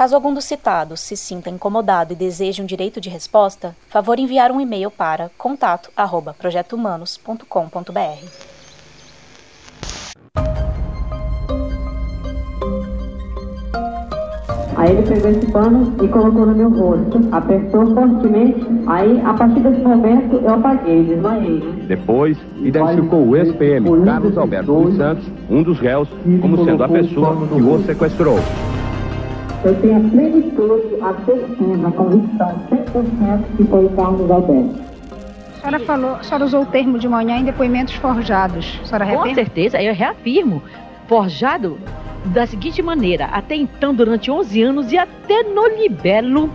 Caso algum dos citados se sinta incomodado e deseje um direito de resposta, favor enviar um e-mail para contato@projetohumanos.com.br. Aí ele pegou esse pano e colocou no meu rosto, apertou fortemente. Aí, a partir desse momento, eu apaguei, desmaiei. Depois, identificou o ex-PM Carlos Alberto dos Santos, um dos réus, como sendo a pessoa que o sequestrou. Eu tenho a plenitude, a certeza, a convicção 100% que foi o Carlos Alberto. A senhora falou, a senhora usou o termo de manhã em depoimentos forjados. A senhora Com certeza, eu reafirmo. Forjado da seguinte maneira: até então, durante 11 anos e até no libelo,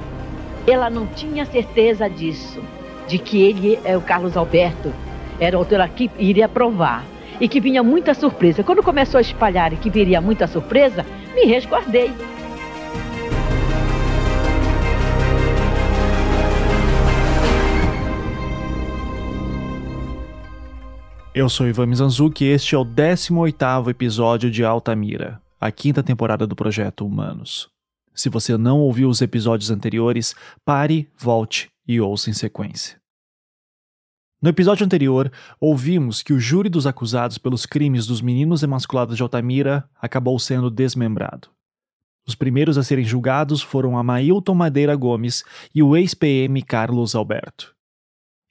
ela não tinha certeza disso, de que ele é o Carlos Alberto, era o autor que iria provar. E que vinha muita surpresa. Quando começou a espalhar e que viria muita surpresa, me resguardei. Eu sou Ivan Mizanzuki e este é o 18º episódio de Altamira, a quinta temporada do Projeto Humanos. Se você não ouviu os episódios anteriores, pare, volte e ouça em sequência. No episódio anterior, ouvimos que o júri dos acusados pelos crimes dos meninos emasculados de Altamira acabou sendo desmembrado. Os primeiros a serem julgados foram Amailton Madeira Gomes e o ex-PM Carlos Alberto.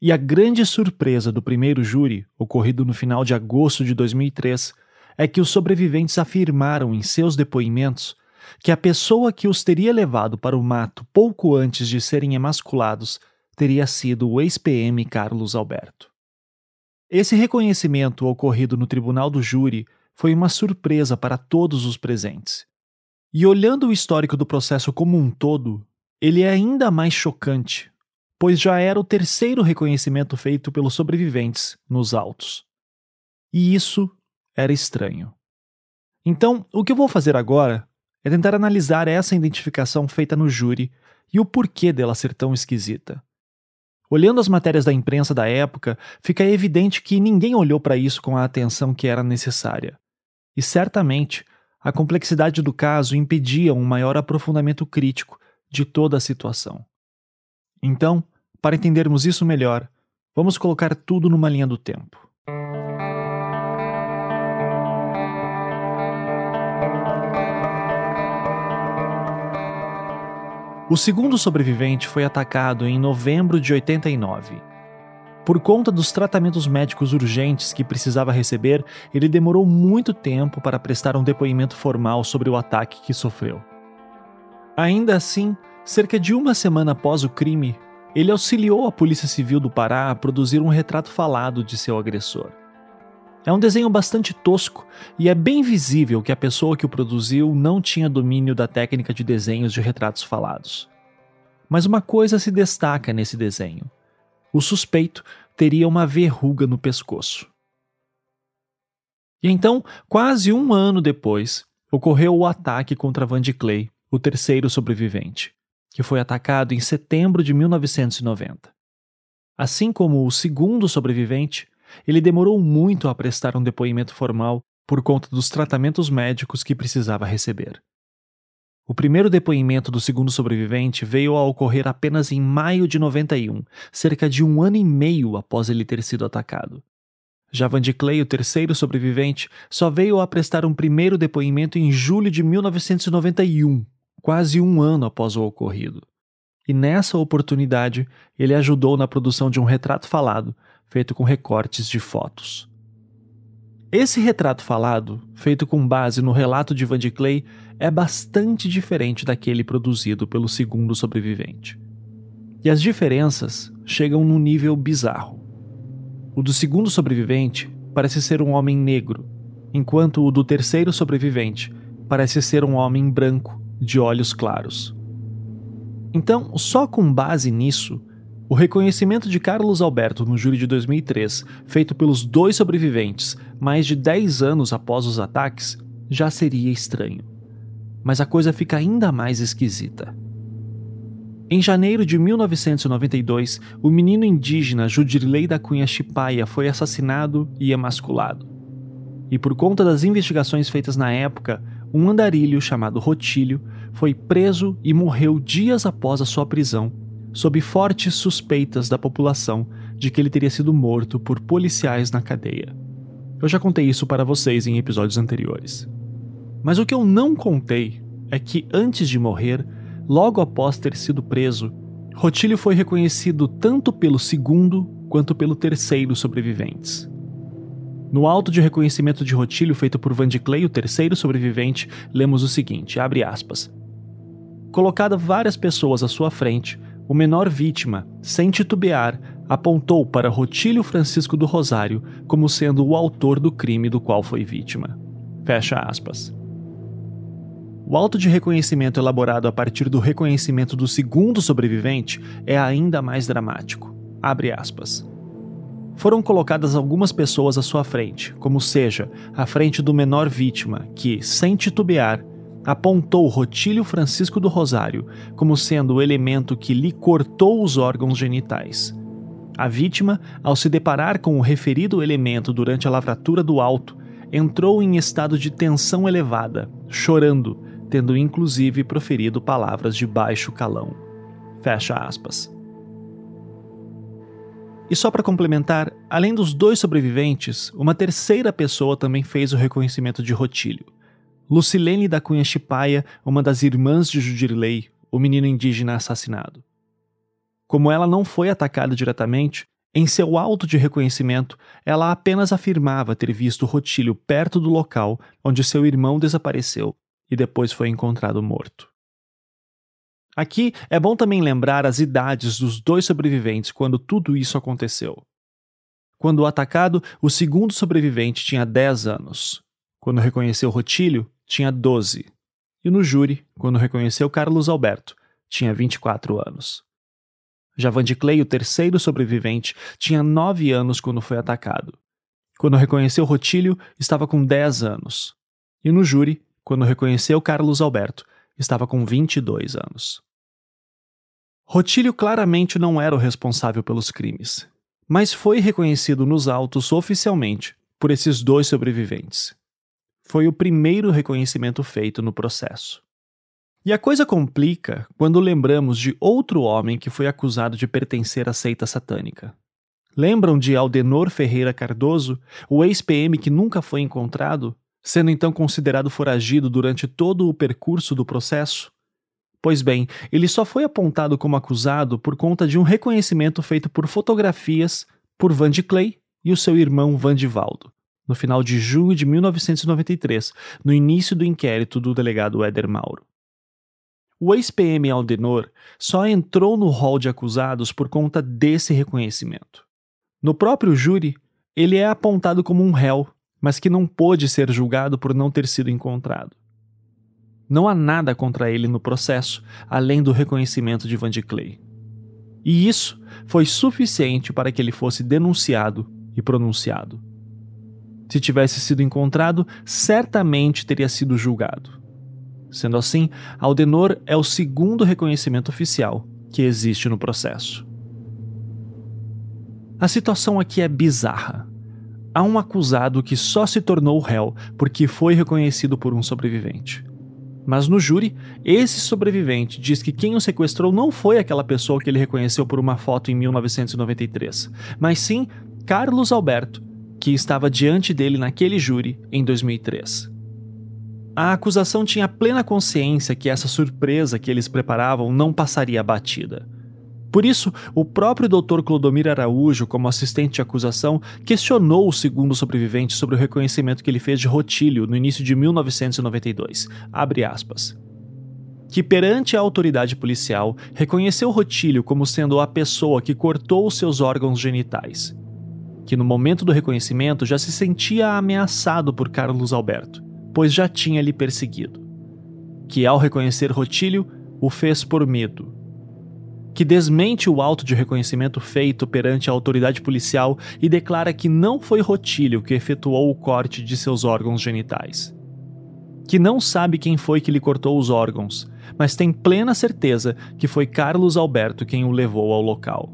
E a grande surpresa do primeiro júri, ocorrido no final de agosto de 2003, é que os sobreviventes afirmaram em seus depoimentos que a pessoa que os teria levado para o mato pouco antes de serem emasculados teria sido o ex-PM Carlos Alberto. Esse reconhecimento ocorrido no tribunal do júri foi uma surpresa para todos os presentes. E olhando o histórico do processo como um todo, ele é ainda mais chocante pois já era o terceiro reconhecimento feito pelos sobreviventes nos autos. E isso era estranho. Então, o que eu vou fazer agora é tentar analisar essa identificação feita no júri e o porquê dela ser tão esquisita. Olhando as matérias da imprensa da época, fica evidente que ninguém olhou para isso com a atenção que era necessária. E certamente, a complexidade do caso impedia um maior aprofundamento crítico de toda a situação. Então, para entendermos isso melhor, vamos colocar tudo numa linha do tempo. O segundo sobrevivente foi atacado em novembro de 89. Por conta dos tratamentos médicos urgentes que precisava receber, ele demorou muito tempo para prestar um depoimento formal sobre o ataque que sofreu. Ainda assim, cerca de uma semana após o crime, ele auxiliou a Polícia Civil do Pará a produzir um retrato falado de seu agressor. É um desenho bastante tosco e é bem visível que a pessoa que o produziu não tinha domínio da técnica de desenhos de retratos falados. Mas uma coisa se destaca nesse desenho: o suspeito teria uma verruga no pescoço. E então, quase um ano depois, ocorreu o ataque contra Van de Clay, o terceiro sobrevivente que foi atacado em setembro de 1990. Assim como o segundo sobrevivente, ele demorou muito a prestar um depoimento formal por conta dos tratamentos médicos que precisava receber. O primeiro depoimento do segundo sobrevivente veio a ocorrer apenas em maio de 91, cerca de um ano e meio após ele ter sido atacado. Já Van de Clay, o terceiro sobrevivente, só veio a prestar um primeiro depoimento em julho de 1991, quase um ano após o ocorrido. E nessa oportunidade, ele ajudou na produção de um retrato falado, feito com recortes de fotos. Esse retrato falado, feito com base no relato de Van de Clay, é bastante diferente daquele produzido pelo segundo sobrevivente. E as diferenças chegam num nível bizarro. O do segundo sobrevivente parece ser um homem negro, enquanto o do terceiro sobrevivente parece ser um homem branco, de olhos claros. Então, só com base nisso, o reconhecimento de Carlos Alberto no júri de 2003, feito pelos dois sobreviventes mais de 10 anos após os ataques, já seria estranho. Mas a coisa fica ainda mais esquisita. Em janeiro de 1992, o menino indígena Judirley da Cunha Chipaia foi assassinado e emasculado. E por conta das investigações feitas na época, um andarilho chamado Rotílio foi preso e morreu dias após a sua prisão, sob fortes suspeitas da população de que ele teria sido morto por policiais na cadeia. Eu já contei isso para vocês em episódios anteriores. Mas o que eu não contei é que antes de morrer, logo após ter sido preso, Rotílio foi reconhecido tanto pelo segundo quanto pelo terceiro sobreviventes. No auto de reconhecimento de Rotílio feito por Van Clay, o terceiro sobrevivente, lemos o seguinte, abre aspas. Colocada várias pessoas à sua frente, o menor vítima, sem titubear, apontou para Rotílio Francisco do Rosário como sendo o autor do crime do qual foi vítima. Fecha aspas. O auto de reconhecimento elaborado a partir do reconhecimento do segundo sobrevivente é ainda mais dramático. Abre aspas. Foram colocadas algumas pessoas à sua frente, como seja, à frente do menor vítima, que, sem titubear, apontou Rotílio Francisco do Rosário como sendo o elemento que lhe cortou os órgãos genitais. A vítima, ao se deparar com o referido elemento durante a lavratura do alto, entrou em estado de tensão elevada, chorando, tendo inclusive proferido palavras de baixo calão. Fecha aspas. E só para complementar, além dos dois sobreviventes, uma terceira pessoa também fez o reconhecimento de Rotílio. Lucilene da Cunha Chipaia, uma das irmãs de Judirley, o menino indígena assassinado. Como ela não foi atacada diretamente, em seu auto de reconhecimento, ela apenas afirmava ter visto Rotílio perto do local onde seu irmão desapareceu e depois foi encontrado morto. Aqui é bom também lembrar as idades dos dois sobreviventes quando tudo isso aconteceu. Quando atacado, o segundo sobrevivente tinha 10 anos. Quando reconheceu Rotílio, tinha 12. E no júri, quando reconheceu Carlos Alberto, tinha 24 anos. Já Clay, o terceiro sobrevivente, tinha 9 anos quando foi atacado. Quando reconheceu Rotílio, estava com 10 anos. E no júri, quando reconheceu Carlos Alberto, estava com 22 anos. Rotílio claramente não era o responsável pelos crimes, mas foi reconhecido nos autos oficialmente por esses dois sobreviventes. Foi o primeiro reconhecimento feito no processo. E a coisa complica quando lembramos de outro homem que foi acusado de pertencer à seita satânica. Lembram de Aldenor Ferreira Cardoso, o ex-PM que nunca foi encontrado, sendo então considerado foragido durante todo o percurso do processo? Pois bem, ele só foi apontado como acusado por conta de um reconhecimento feito por fotografias por Van de Clay e o seu irmão Vandivaldo, no final de junho de 1993, no início do inquérito do delegado Éder Mauro. O ex-PM Aldenor só entrou no rol de acusados por conta desse reconhecimento. No próprio júri, ele é apontado como um réu, mas que não pôde ser julgado por não ter sido encontrado. Não há nada contra ele no processo, além do reconhecimento de Van de Clay. E isso foi suficiente para que ele fosse denunciado e pronunciado. Se tivesse sido encontrado, certamente teria sido julgado. Sendo assim, Aldenor é o segundo reconhecimento oficial que existe no processo. A situação aqui é bizarra. Há um acusado que só se tornou réu porque foi reconhecido por um sobrevivente. Mas no júri, esse sobrevivente diz que quem o sequestrou não foi aquela pessoa que ele reconheceu por uma foto em 1993, mas sim Carlos Alberto, que estava diante dele naquele júri em 2003. A acusação tinha plena consciência que essa surpresa que eles preparavam não passaria batida. Por isso, o próprio Dr. Clodomir Araújo, como assistente de acusação, questionou o segundo sobrevivente sobre o reconhecimento que ele fez de Rotílio no início de 1992. Abre aspas. Que perante a autoridade policial reconheceu Rotílio como sendo a pessoa que cortou os seus órgãos genitais que no momento do reconhecimento já se sentia ameaçado por Carlos Alberto, pois já tinha lhe perseguido. Que ao reconhecer Rotílio, o fez por medo, que desmente o auto de reconhecimento feito perante a autoridade policial e declara que não foi Rotílio que efetuou o corte de seus órgãos genitais. Que não sabe quem foi que lhe cortou os órgãos, mas tem plena certeza que foi Carlos Alberto quem o levou ao local.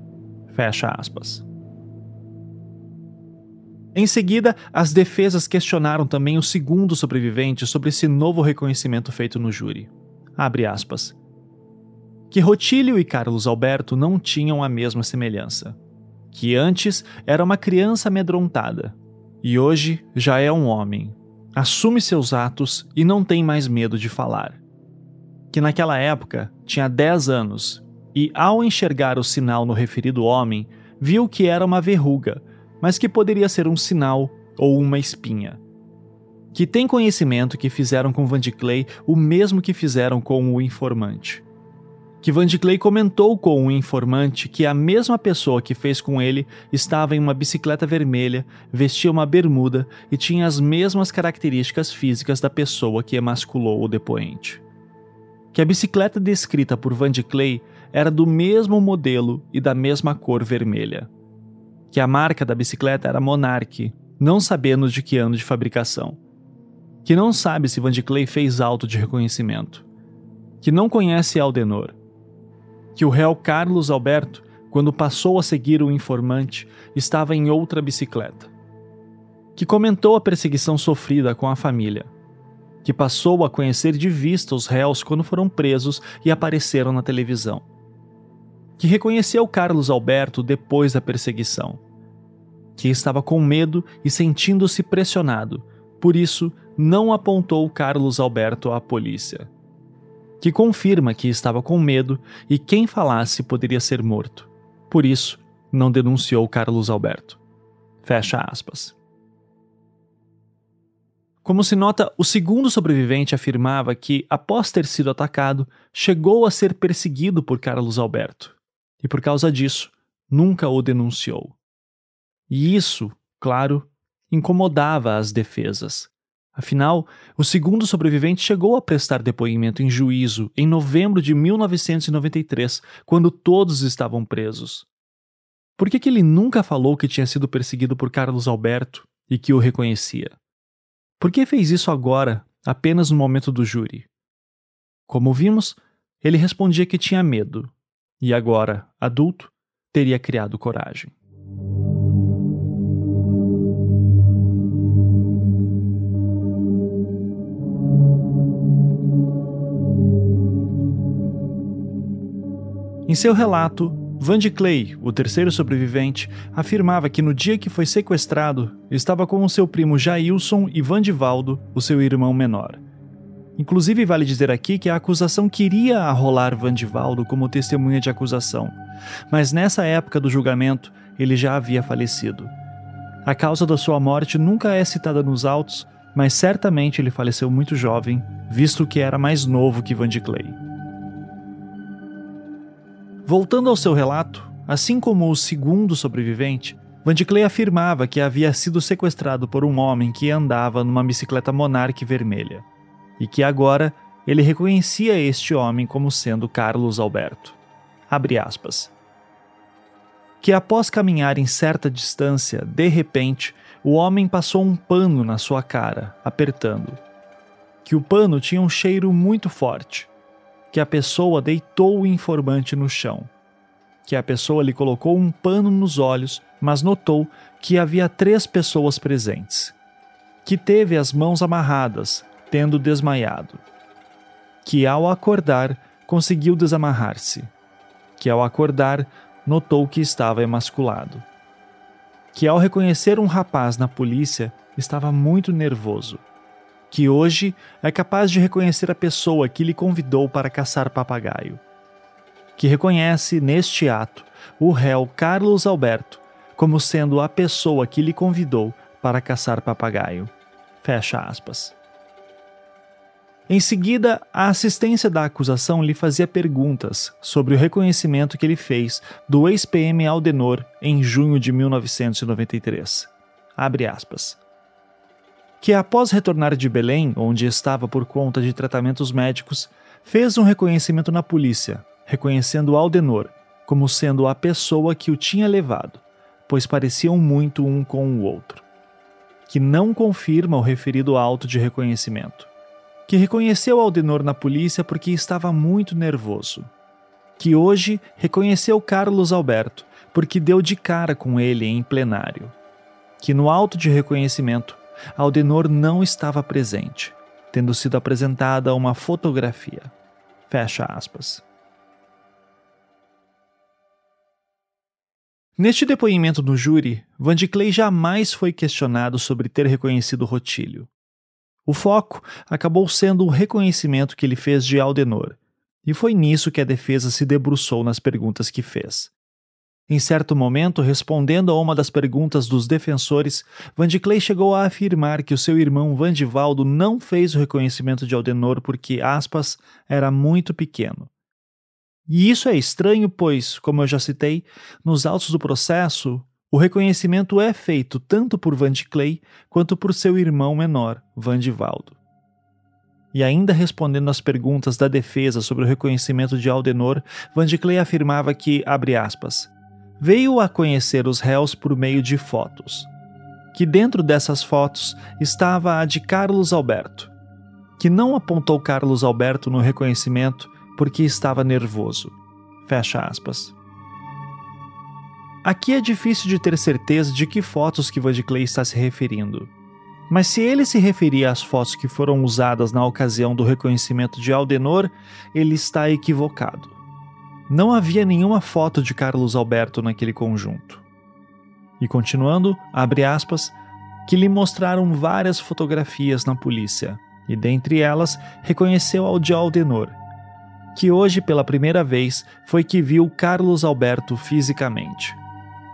Fecha aspas. Em seguida, as defesas questionaram também o segundo sobrevivente sobre esse novo reconhecimento feito no júri. Abre aspas que Rotílio e Carlos Alberto não tinham a mesma semelhança. Que antes era uma criança amedrontada e hoje já é um homem. Assume seus atos e não tem mais medo de falar. Que naquela época tinha 10 anos e, ao enxergar o sinal no referido homem, viu que era uma verruga, mas que poderia ser um sinal ou uma espinha. Que tem conhecimento que fizeram com Van de Clay o mesmo que fizeram com o informante que Van de Clay comentou com um informante que a mesma pessoa que fez com ele estava em uma bicicleta vermelha, vestia uma bermuda e tinha as mesmas características físicas da pessoa que emasculou o depoente. Que a bicicleta descrita por Van de Clay era do mesmo modelo e da mesma cor vermelha. Que a marca da bicicleta era Monarch, não sabendo de que ano de fabricação. Que não sabe se Van de Clay fez auto de reconhecimento. Que não conhece Aldenor que o réu Carlos Alberto, quando passou a seguir o informante, estava em outra bicicleta. Que comentou a perseguição sofrida com a família. Que passou a conhecer de vista os réus quando foram presos e apareceram na televisão. Que reconheceu Carlos Alberto depois da perseguição. Que estava com medo e sentindo-se pressionado, por isso não apontou Carlos Alberto à polícia que confirma que estava com medo e quem falasse poderia ser morto. Por isso, não denunciou Carlos Alberto. Fecha aspas. Como se nota, o segundo sobrevivente afirmava que, após ter sido atacado, chegou a ser perseguido por Carlos Alberto e, por causa disso, nunca o denunciou. E isso, claro, incomodava as defesas, Afinal, o segundo sobrevivente chegou a prestar depoimento em juízo em novembro de 1993, quando todos estavam presos. Por que, que ele nunca falou que tinha sido perseguido por Carlos Alberto e que o reconhecia? Por que fez isso agora, apenas no momento do júri? Como vimos, ele respondia que tinha medo, e agora, adulto, teria criado coragem. Em seu relato, Van de Clay, o terceiro sobrevivente, afirmava que no dia que foi sequestrado, estava com o seu primo Jailson e Vandivaldo, o seu irmão menor. Inclusive, vale dizer aqui que a acusação queria arrolar Vandivaldo como testemunha de acusação, mas nessa época do julgamento ele já havia falecido. A causa da sua morte nunca é citada nos autos, mas certamente ele faleceu muito jovem, visto que era mais novo que Van de Clay. Voltando ao seu relato, assim como o segundo sobrevivente, Van de Clay afirmava que havia sido sequestrado por um homem que andava numa bicicleta Monarch vermelha, e que agora ele reconhecia este homem como sendo Carlos Alberto. Abre aspas. Que após caminhar em certa distância, de repente, o homem passou um pano na sua cara, apertando. Que o pano tinha um cheiro muito forte que a pessoa deitou o informante no chão, que a pessoa lhe colocou um pano nos olhos, mas notou que havia três pessoas presentes, que teve as mãos amarradas, tendo desmaiado, que ao acordar conseguiu desamarrar-se, que ao acordar notou que estava emasculado, que ao reconhecer um rapaz na polícia estava muito nervoso que hoje é capaz de reconhecer a pessoa que lhe convidou para caçar papagaio. Que reconhece, neste ato, o réu Carlos Alberto como sendo a pessoa que lhe convidou para caçar papagaio. Fecha aspas. Em seguida, a assistência da acusação lhe fazia perguntas sobre o reconhecimento que ele fez do ex-PM Aldenor em junho de 1993. Abre aspas que após retornar de Belém, onde estava por conta de tratamentos médicos, fez um reconhecimento na polícia, reconhecendo Aldenor, como sendo a pessoa que o tinha levado, pois pareciam muito um com o outro. Que não confirma o referido auto de reconhecimento. Que reconheceu Aldenor na polícia porque estava muito nervoso. Que hoje reconheceu Carlos Alberto porque deu de cara com ele em plenário. Que no auto de reconhecimento, Aldenor não estava presente, tendo sido apresentada uma fotografia. Fecha aspas. Neste depoimento no júri, Vandiclay jamais foi questionado sobre ter reconhecido Rotílio. O foco acabou sendo o reconhecimento que ele fez de Aldenor, e foi nisso que a defesa se debruçou nas perguntas que fez. Em certo momento, respondendo a uma das perguntas dos defensores, Vandiclay chegou a afirmar que o seu irmão Vandivaldo não fez o reconhecimento de Aldenor porque, aspas, era muito pequeno. E isso é estranho, pois, como eu já citei, nos autos do processo, o reconhecimento é feito tanto por Van de Clay quanto por seu irmão menor, Van de Valdo. E ainda respondendo às perguntas da defesa sobre o reconhecimento de Aldenor, Van de Clay afirmava que, abre aspas, veio a conhecer os réus por meio de fotos. Que dentro dessas fotos estava a de Carlos Alberto, que não apontou Carlos Alberto no reconhecimento porque estava nervoso. Fecha aspas. Aqui é difícil de ter certeza de que fotos que Clay está se referindo. Mas se ele se referia às fotos que foram usadas na ocasião do reconhecimento de Aldenor, ele está equivocado. Não havia nenhuma foto de Carlos Alberto naquele conjunto. E continuando, abre aspas, que lhe mostraram várias fotografias na polícia, e dentre elas reconheceu ao de Aldenor, que hoje pela primeira vez foi que viu Carlos Alberto fisicamente,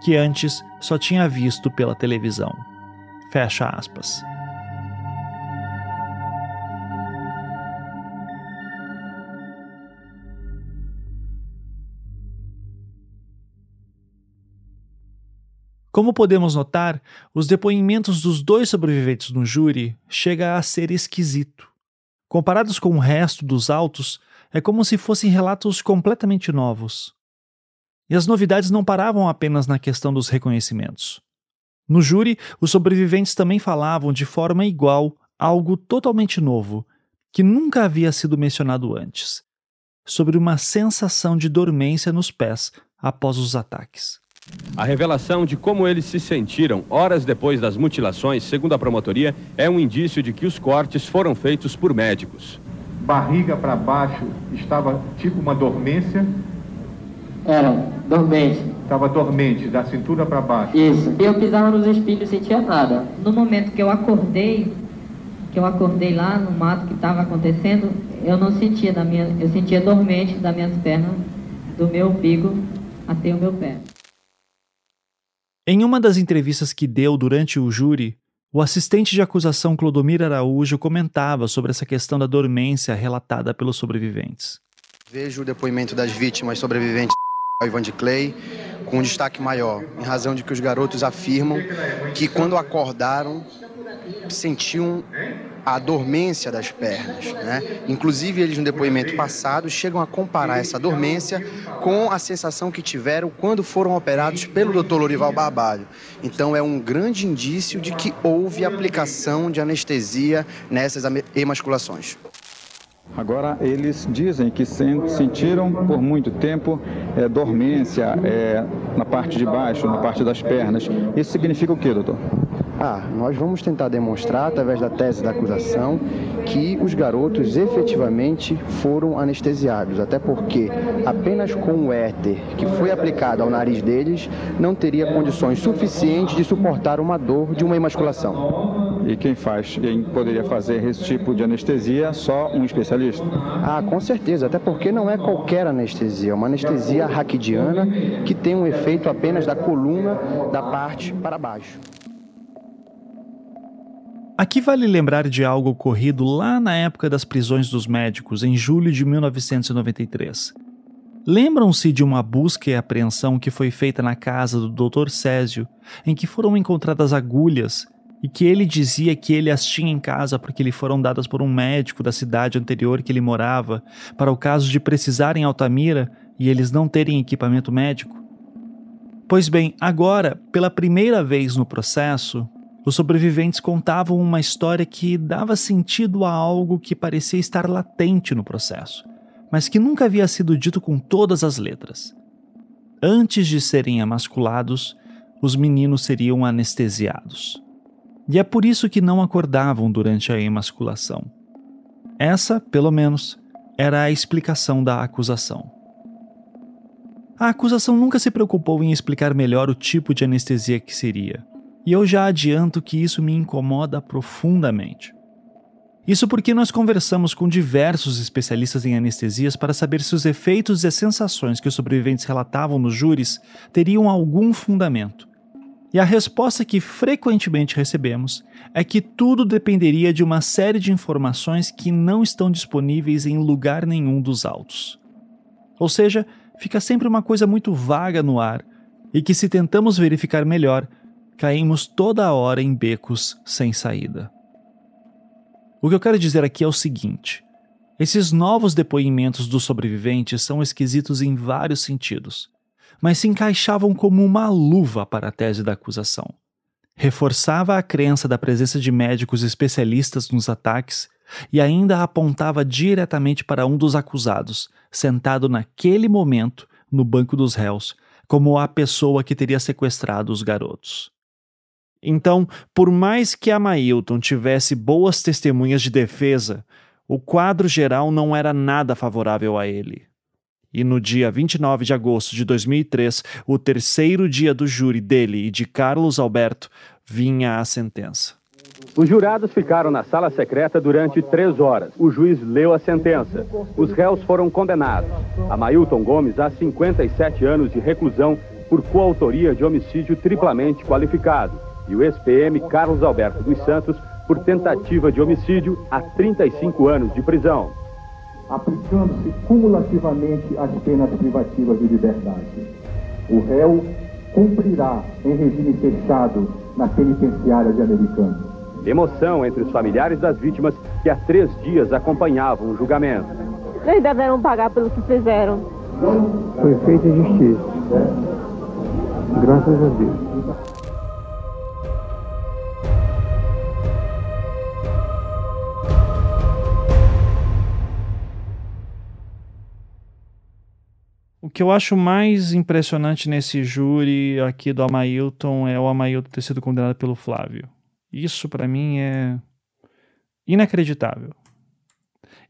que antes só tinha visto pela televisão. Fecha aspas. Como podemos notar, os depoimentos dos dois sobreviventes no júri chega a ser esquisito. Comparados com o resto dos autos, é como se fossem relatos completamente novos. E as novidades não paravam apenas na questão dos reconhecimentos. No júri, os sobreviventes também falavam de forma igual algo totalmente novo, que nunca havia sido mencionado antes, sobre uma sensação de dormência nos pés após os ataques. A revelação de como eles se sentiram horas depois das mutilações, segundo a promotoria, é um indício de que os cortes foram feitos por médicos barriga para baixo estava tipo uma dormência? Era, dormente. Estava dormente, da cintura para baixo. Isso. Eu pisava nos espinhos e sentia nada. No momento que eu acordei, que eu acordei lá no mato que estava acontecendo, eu não sentia da minha, eu sentia dormente das minhas pernas, do meu umbigo até o meu pé. Em uma das entrevistas que deu durante o júri, o assistente de acusação Clodomir Araújo comentava sobre essa questão da dormência relatada pelos sobreviventes. Vejo o depoimento das vítimas sobreviventes Ivan de Clay com um destaque maior, em razão de que os garotos afirmam que quando acordaram sentiam a dormência das pernas. Né? Inclusive, eles no depoimento passado chegam a comparar essa dormência com a sensação que tiveram quando foram operados pelo Dr. Lorival Barbalho. Então, é um grande indício de que houve aplicação de anestesia nessas emasculações. Agora, eles dizem que sentiram por muito tempo é, dormência é, na parte de baixo, na parte das pernas. Isso significa o que, doutor? Ah, nós vamos tentar demonstrar, através da tese da acusação, que os garotos efetivamente foram anestesiados, até porque apenas com o éter que foi aplicado ao nariz deles não teria condições suficientes de suportar uma dor de uma emasculação. E quem faz, quem poderia fazer esse tipo de anestesia, só um especialista? Ah, com certeza, até porque não é qualquer anestesia, é uma anestesia raquidiana que tem um efeito apenas da coluna da parte para baixo. Aqui vale lembrar de algo ocorrido lá na época das prisões dos médicos, em julho de 1993. Lembram-se de uma busca e apreensão que foi feita na casa do Dr. Césio, em que foram encontradas agulhas e que ele dizia que ele as tinha em casa porque lhe foram dadas por um médico da cidade anterior que ele morava, para o caso de precisar em Altamira e eles não terem equipamento médico? Pois bem, agora, pela primeira vez no processo, os sobreviventes contavam uma história que dava sentido a algo que parecia estar latente no processo, mas que nunca havia sido dito com todas as letras. Antes de serem emasculados, os meninos seriam anestesiados. E é por isso que não acordavam durante a emasculação. Essa, pelo menos, era a explicação da acusação. A acusação nunca se preocupou em explicar melhor o tipo de anestesia que seria, e eu já adianto que isso me incomoda profundamente. Isso porque nós conversamos com diversos especialistas em anestesias para saber se os efeitos e as sensações que os sobreviventes relatavam nos júris teriam algum fundamento. E a resposta que frequentemente recebemos é que tudo dependeria de uma série de informações que não estão disponíveis em lugar nenhum dos autos. Ou seja, fica sempre uma coisa muito vaga no ar e que, se tentamos verificar melhor, caímos toda hora em becos sem saída. O que eu quero dizer aqui é o seguinte: esses novos depoimentos dos sobreviventes são esquisitos em vários sentidos, mas se encaixavam como uma luva para a tese da acusação. Reforçava a crença da presença de médicos especialistas nos ataques e ainda apontava diretamente para um dos acusados, sentado naquele momento no banco dos réus, como a pessoa que teria sequestrado os garotos. Então, por mais que a Mailton tivesse boas testemunhas de defesa, o quadro geral não era nada favorável a ele. E no dia 29 de agosto de 2003, o terceiro dia do júri dele e de Carlos Alberto, vinha a sentença. Os jurados ficaram na sala secreta durante três horas. O juiz leu a sentença. Os réus foram condenados. A Mailton Gomes a 57 anos de reclusão por coautoria de homicídio triplamente qualificado e o ex-PM Carlos Alberto dos Santos por tentativa de homicídio a 35 anos de prisão. Aplicando-se cumulativamente as penas privativas de liberdade. O réu cumprirá em regime fechado na penitenciária de Americana. Emoção entre os familiares das vítimas que há três dias acompanhavam o julgamento. Eles deverão pagar pelo que fizeram. Foi feita justiça. Graças a Deus. O que eu acho mais impressionante nesse júri aqui do Amailton é o Amailton ter sido condenado pelo Flávio. Isso para mim é inacreditável.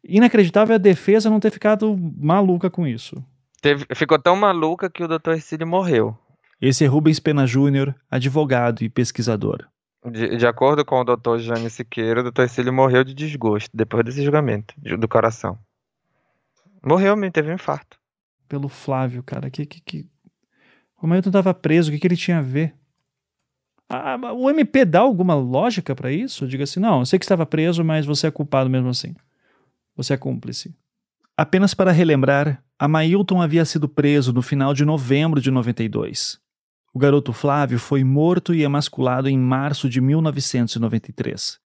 Inacreditável é a defesa não ter ficado maluca com isso. Teve, ficou tão maluca que o Dr. Ercílio morreu. Esse é Rubens Pena Júnior, advogado e pesquisador. De, de, acordo com o Dr. Jânio Siqueira, o Dr. Ercílio morreu de desgosto depois desse julgamento do coração. Morreu mesmo, teve um infarto pelo Flávio, cara. Que, que, que... O Mailton estava preso, o que, que ele tinha a ver? O MP dá alguma lógica para isso? Diga assim, não, eu sei que estava preso, mas você é culpado mesmo assim. Você é cúmplice. Apenas para relembrar, a Mailton havia sido preso no final de novembro de 92. O garoto Flávio foi morto e emasculado em março de 1993.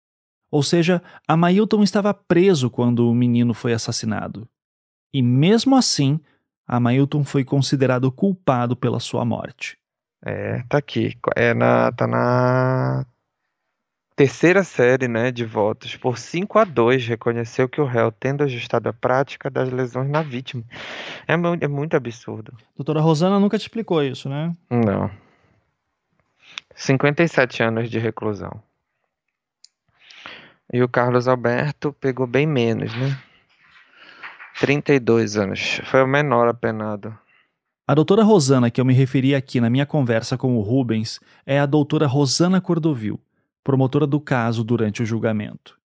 Ou seja, a Mailton estava preso quando o menino foi assassinado. E mesmo assim, Amailton foi considerado culpado pela sua morte. É, tá aqui. É na, tá na terceira série né, de votos. Por 5 a 2, reconheceu que o réu, tendo ajustado a prática das lesões na vítima. É, é muito absurdo. Doutora Rosana nunca te explicou isso, né? Não. 57 anos de reclusão. E o Carlos Alberto pegou bem menos, né? 32 anos. Foi o menor apenado. A doutora Rosana, que eu me referi aqui na minha conversa com o Rubens, é a doutora Rosana Cordovil, promotora do caso durante o julgamento.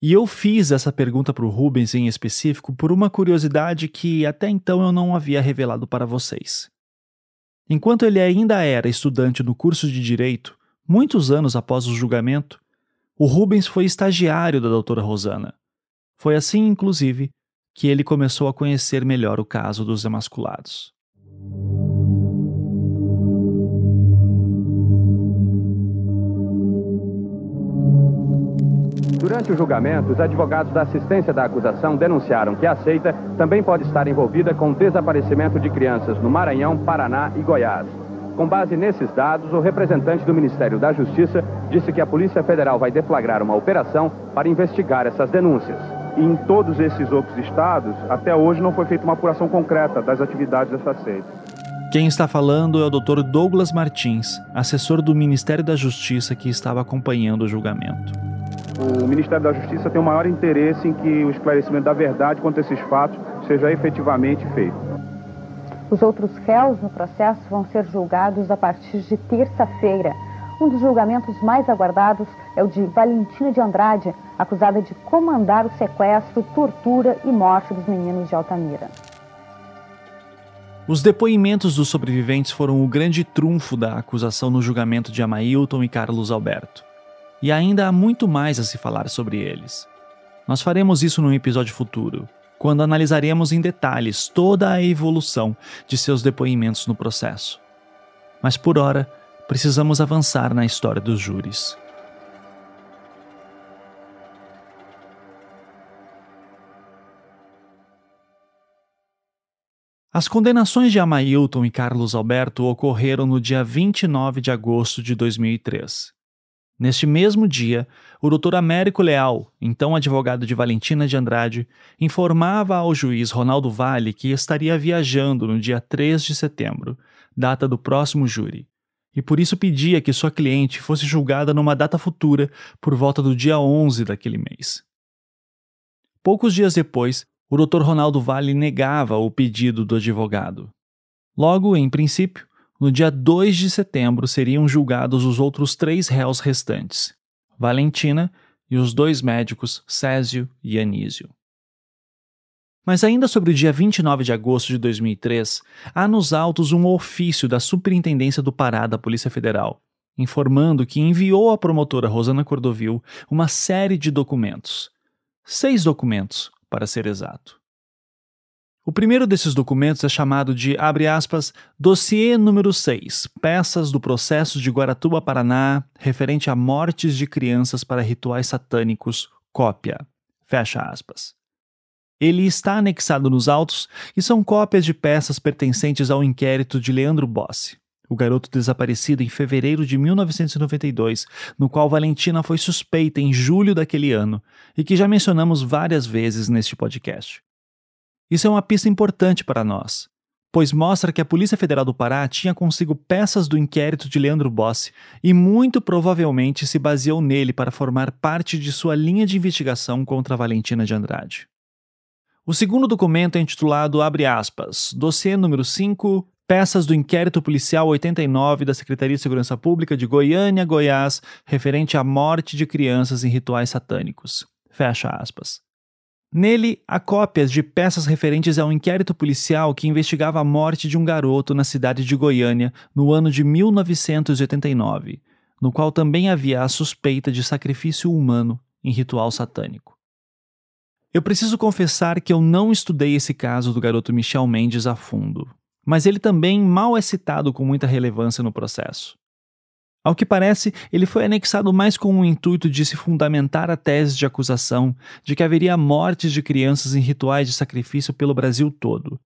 E eu fiz essa pergunta para o Rubens em específico por uma curiosidade que até então eu não havia revelado para vocês. Enquanto ele ainda era estudante no curso de Direito, muitos anos após o julgamento, o Rubens foi estagiário da doutora Rosana. Foi assim, inclusive, que ele começou a conhecer melhor o caso dos emasculados. Durante o julgamento, os advogados da assistência da acusação denunciaram que a seita também pode estar envolvida com o desaparecimento de crianças no Maranhão, Paraná e Goiás. Com base nesses dados, o representante do Ministério da Justiça disse que a Polícia Federal vai deflagrar uma operação para investigar essas denúncias. E em todos esses outros estados, até hoje não foi feita uma apuração concreta das atividades dessa seita. Quem está falando é o Dr. Douglas Martins, assessor do Ministério da Justiça que estava acompanhando o julgamento. O Ministério da Justiça tem o maior interesse em que o esclarecimento da verdade quanto a esses fatos seja efetivamente feito. Os outros réus no processo vão ser julgados a partir de terça-feira. Um dos julgamentos mais aguardados é o de Valentina de Andrade, acusada de comandar o sequestro, tortura e morte dos meninos de Altamira. Os depoimentos dos sobreviventes foram o grande trunfo da acusação no julgamento de Amailton e Carlos Alberto. E ainda há muito mais a se falar sobre eles. Nós faremos isso num episódio futuro, quando analisaremos em detalhes toda a evolução de seus depoimentos no processo. Mas por hora, precisamos avançar na história dos júris. As condenações de Amailton e Carlos Alberto ocorreram no dia 29 de agosto de 2003. Neste mesmo dia, o Dr. Américo Leal, então advogado de Valentina de Andrade, informava ao juiz Ronaldo Vale que estaria viajando no dia 3 de setembro, data do próximo júri, e por isso pedia que sua cliente fosse julgada numa data futura, por volta do dia 11 daquele mês. Poucos dias depois, o Dr. Ronaldo Vale negava o pedido do advogado. Logo, em princípio, no dia 2 de setembro seriam julgados os outros três réus restantes, Valentina e os dois médicos Césio e Anísio. Mas ainda sobre o dia 29 de agosto de 2003, há nos autos um ofício da Superintendência do Pará da Polícia Federal, informando que enviou à promotora Rosana Cordovil uma série de documentos. Seis documentos, para ser exato. O primeiro desses documentos é chamado de, abre aspas, dossiê número 6, peças do processo de Guaratuba, Paraná, referente a mortes de crianças para rituais satânicos, cópia, fecha aspas. Ele está anexado nos autos e são cópias de peças pertencentes ao inquérito de Leandro Bossi, o garoto desaparecido em fevereiro de 1992, no qual Valentina foi suspeita em julho daquele ano e que já mencionamos várias vezes neste podcast. Isso é uma pista importante para nós, pois mostra que a Polícia Federal do Pará tinha consigo peças do inquérito de Leandro Bossi e muito provavelmente se baseou nele para formar parte de sua linha de investigação contra Valentina de Andrade. O segundo documento é intitulado, abre aspas, dossiê número 5, peças do inquérito policial 89 da Secretaria de Segurança Pública de Goiânia, Goiás, referente à morte de crianças em rituais satânicos. Fecha aspas. Nele, há cópias de peças referentes ao inquérito policial que investigava a morte de um garoto na cidade de Goiânia no ano de 1989, no qual também havia a suspeita de sacrifício humano em ritual satânico. Eu preciso confessar que eu não estudei esse caso do garoto Michel Mendes a fundo, mas ele também mal é citado com muita relevância no processo. Ao que parece, ele foi anexado mais com o intuito de se fundamentar a tese de acusação de que haveria mortes de crianças em rituais de sacrifício pelo Brasil todo,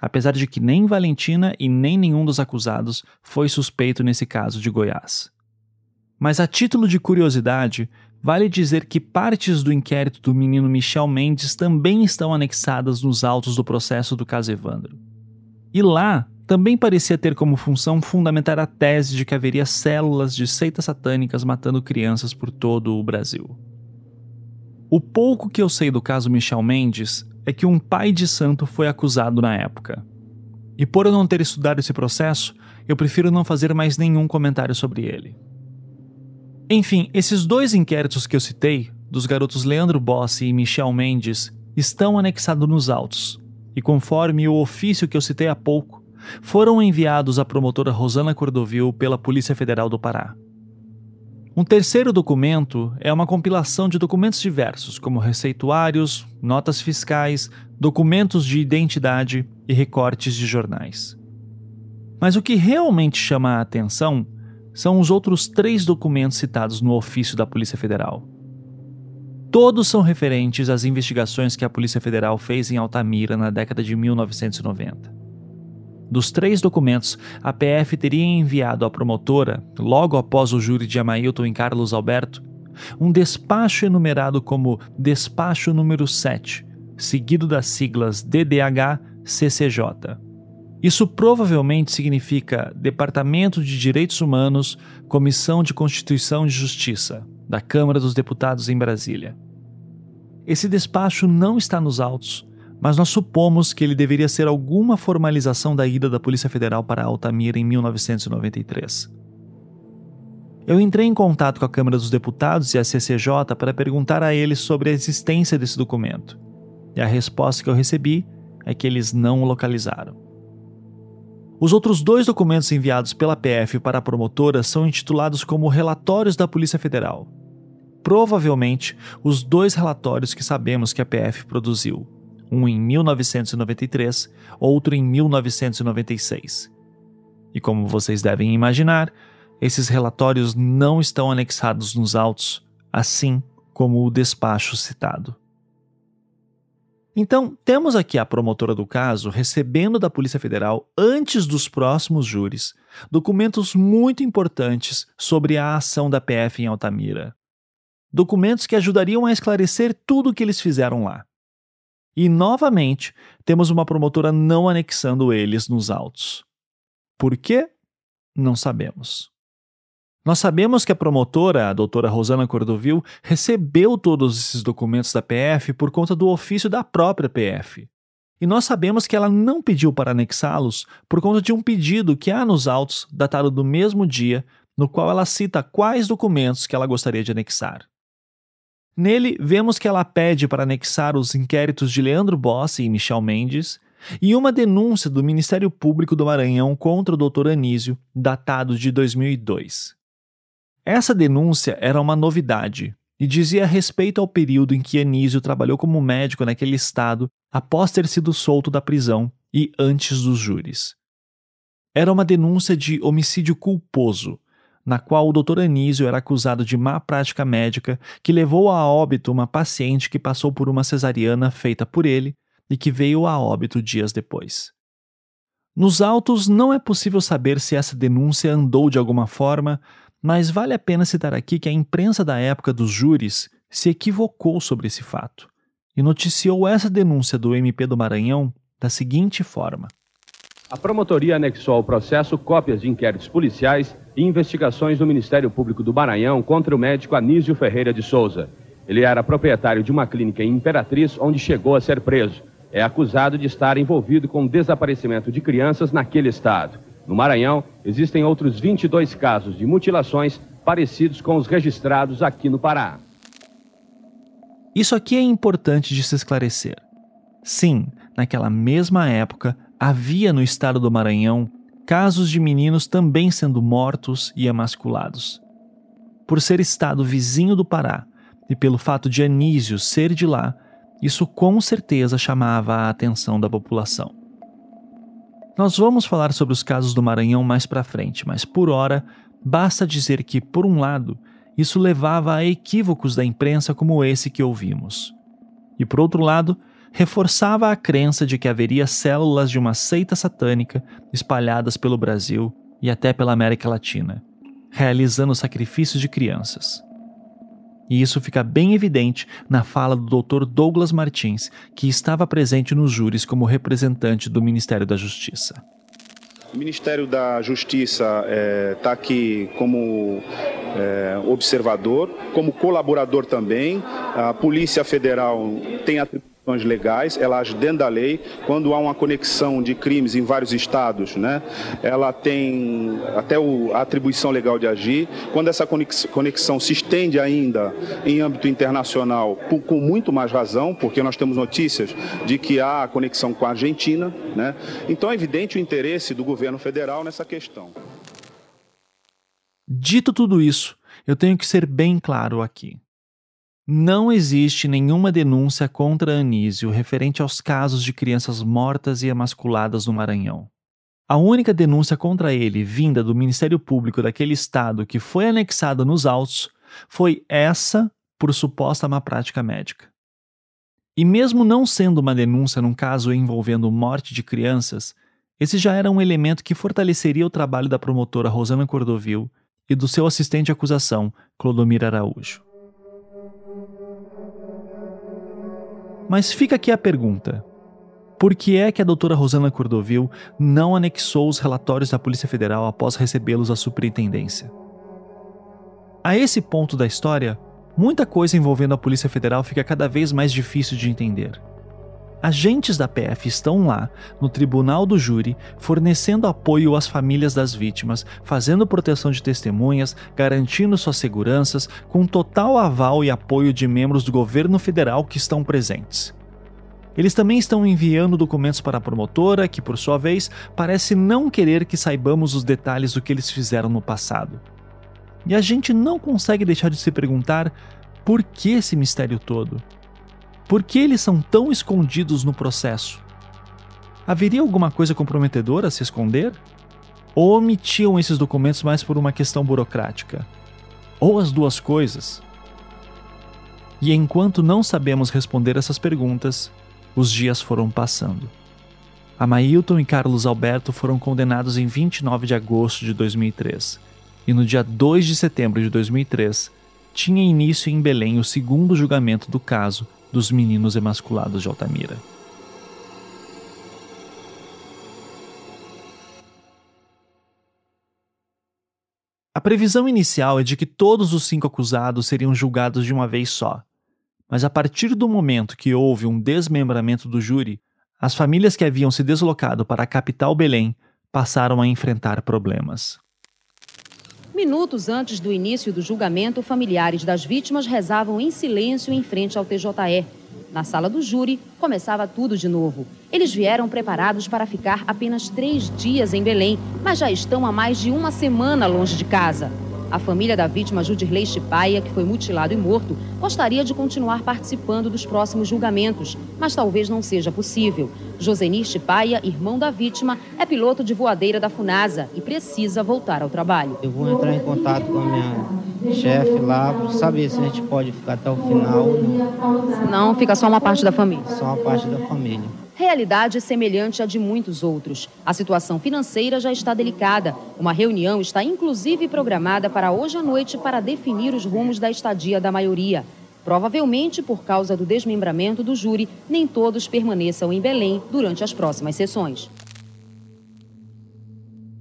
apesar de que nem Valentina e nem nenhum dos acusados foi suspeito nesse caso de Goiás. Mas a título de curiosidade, vale dizer que partes do inquérito do menino Michel Mendes também estão anexadas nos autos do processo do caso Evandro. E lá, também parecia ter como função fundamentar a tese de que haveria células de seitas satânicas matando crianças por todo o Brasil. O pouco que eu sei do caso Michel Mendes é que um pai de santo foi acusado na época. E por eu não ter estudado esse processo, eu prefiro não fazer mais nenhum comentário sobre ele. Enfim, esses dois inquéritos que eu citei, dos garotos Leandro Bossi e Michel Mendes, estão anexados nos autos. E conforme o ofício que eu citei há pouco, foram enviados à promotora Rosana Cordovil pela Polícia Federal do Pará. Um terceiro documento é uma compilação de documentos diversos, como receituários, notas fiscais, documentos de identidade e recortes de jornais. Mas o que realmente chama a atenção são os outros três documentos citados no ofício da Polícia Federal. Todos são referentes às investigações que a Polícia Federal fez em Altamira na década de 1990. Dos três documentos, a PF teria enviado à promotora, logo após o júri de Amailton e Carlos Alberto, um despacho enumerado como Despacho número 7, seguido das siglas DDH-CCJ. Isso provavelmente significa Departamento de Direitos Humanos, Comissão de Constituição e Justiça, da Câmara dos Deputados em Brasília. Esse despacho não está nos autos, mas nós supomos que ele deveria ser alguma formalização da ida da Polícia Federal para Altamira em 1993. Eu entrei em contato com a Câmara dos Deputados e a CCJ para perguntar a eles sobre a existência desse documento. E a resposta que eu recebi é que eles não o localizaram. Os outros dois documentos enviados pela PF para a promotora são intitulados como Relatórios da Polícia Federal. Provavelmente os dois relatórios que sabemos que a PF produziu, um em 1993, outro em 1996. E como vocês devem imaginar, esses relatórios não estão anexados nos autos, assim como o despacho citado. Então, temos aqui a promotora do caso recebendo da Polícia Federal, antes dos próximos júris, documentos muito importantes sobre a ação da PF em Altamira. Documentos que ajudariam a esclarecer tudo o que eles fizeram lá. E, novamente, temos uma promotora não anexando eles nos autos. Por quê? Não sabemos. Nós sabemos que a promotora, a doutora Rosana Cordovil, recebeu todos esses documentos da PF por conta do ofício da própria PF. E nós sabemos que ela não pediu para anexá-los por conta de um pedido que há nos autos, datado do mesmo dia, no qual ela cita quais documentos que ela gostaria de anexar. Nele, vemos que ela pede para anexar os inquéritos de Leandro Bossi e Michel Mendes e uma denúncia do Ministério Público do Maranhão contra o Dr. Anísio, datado de 2002. Essa denúncia era uma novidade e dizia respeito ao período em que Anísio trabalhou como médico naquele estado após ter sido solto da prisão e antes dos júris. Era uma denúncia de homicídio culposo, na qual o Dr. Anísio era acusado de má prática médica que levou a óbito uma paciente que passou por uma cesariana feita por ele e que veio a óbito dias depois. Nos autos, não é possível saber se essa denúncia andou de alguma forma mas vale a pena citar aqui que a imprensa da época dos júris se equivocou sobre esse fato e noticiou essa denúncia do MP do Maranhão da seguinte forma: A promotoria anexou ao processo cópias de inquéritos policiais e investigações do Ministério Público do Maranhão contra o médico Anísio Ferreira de Souza. Ele era proprietário de uma clínica em Imperatriz, onde chegou a ser preso. É acusado de estar envolvido com o desaparecimento de crianças naquele estado. No Maranhão, existem outros 22 casos de mutilações parecidos com os registrados aqui no Pará. Isso aqui é importante de se esclarecer. Sim, naquela mesma época, havia no estado do Maranhão casos de meninos também sendo mortos e emasculados. Por ser estado vizinho do Pará e pelo fato de Anísio ser de lá, isso com certeza chamava a atenção da população. Nós vamos falar sobre os casos do Maranhão mais para frente, mas por hora, basta dizer que, por um lado, isso levava a equívocos da imprensa como esse que ouvimos. E por outro lado, reforçava a crença de que haveria células de uma seita satânica espalhadas pelo Brasil e até pela América Latina, realizando sacrifícios de crianças. E isso fica bem evidente na fala do Dr. Douglas Martins, que estava presente nos júris como representante do Ministério da Justiça. O Ministério da Justiça está é, tá aqui como é, observador, como colaborador também. A Polícia Federal tem atribuição legais, ela age dentro da lei. Quando há uma conexão de crimes em vários estados, né, ela tem até o, a atribuição legal de agir. Quando essa conexão se estende ainda em âmbito internacional, com, com muito mais razão, porque nós temos notícias de que há conexão com a Argentina. Né? Então é evidente o interesse do governo federal nessa questão. Dito tudo isso, eu tenho que ser bem claro aqui. Não existe nenhuma denúncia contra Anísio referente aos casos de crianças mortas e emasculadas no Maranhão. A única denúncia contra ele, vinda do Ministério Público daquele estado que foi anexada nos autos, foi essa por suposta má prática médica. E mesmo não sendo uma denúncia num caso envolvendo morte de crianças, esse já era um elemento que fortaleceria o trabalho da promotora Rosana Cordovil e do seu assistente de acusação, Clodomir Araújo. Mas fica aqui a pergunta: por que é que a doutora Rosana Cordovil não anexou os relatórios da Polícia Federal após recebê-los à superintendência? A esse ponto da história, muita coisa envolvendo a Polícia Federal fica cada vez mais difícil de entender. Agentes da PF estão lá, no tribunal do júri, fornecendo apoio às famílias das vítimas, fazendo proteção de testemunhas, garantindo suas seguranças, com total aval e apoio de membros do governo federal que estão presentes. Eles também estão enviando documentos para a promotora, que por sua vez parece não querer que saibamos os detalhes do que eles fizeram no passado. E a gente não consegue deixar de se perguntar por que esse mistério todo? Por que eles são tão escondidos no processo? Haveria alguma coisa comprometedora a se esconder? Ou omitiam esses documentos mais por uma questão burocrática? Ou as duas coisas? E enquanto não sabemos responder essas perguntas, os dias foram passando. Amailton e Carlos Alberto foram condenados em 29 de agosto de 2003, e no dia 2 de setembro de 2003 tinha início em Belém o segundo julgamento do caso dos meninos emasculados de Altamira. A previsão inicial é de que todos os cinco acusados seriam julgados de uma vez só. Mas a partir do momento que houve um desmembramento do júri, as famílias que haviam se deslocado para a capital Belém passaram a enfrentar problemas. Minutos antes do início do julgamento, familiares das vítimas rezavam em silêncio em frente ao TJE. Na sala do júri, começava tudo de novo. Eles vieram preparados para ficar apenas três dias em Belém, mas já estão há mais de uma semana longe de casa. A família da vítima Judirley Chipaia, que foi mutilado e morto, gostaria de continuar participando dos próximos julgamentos, mas talvez não seja possível. Josenir Chipaia, irmão da vítima, é piloto de voadeira da FUNASA e precisa voltar ao trabalho. Eu vou entrar em contato com a minha chefe lá para saber se a gente pode ficar até o final. Não, fica só uma parte da família. Só uma parte da família realidade semelhante à de muitos outros. A situação financeira já está delicada. Uma reunião está inclusive programada para hoje à noite para definir os rumos da estadia da maioria. Provavelmente, por causa do desmembramento do júri, nem todos permaneçam em Belém durante as próximas sessões.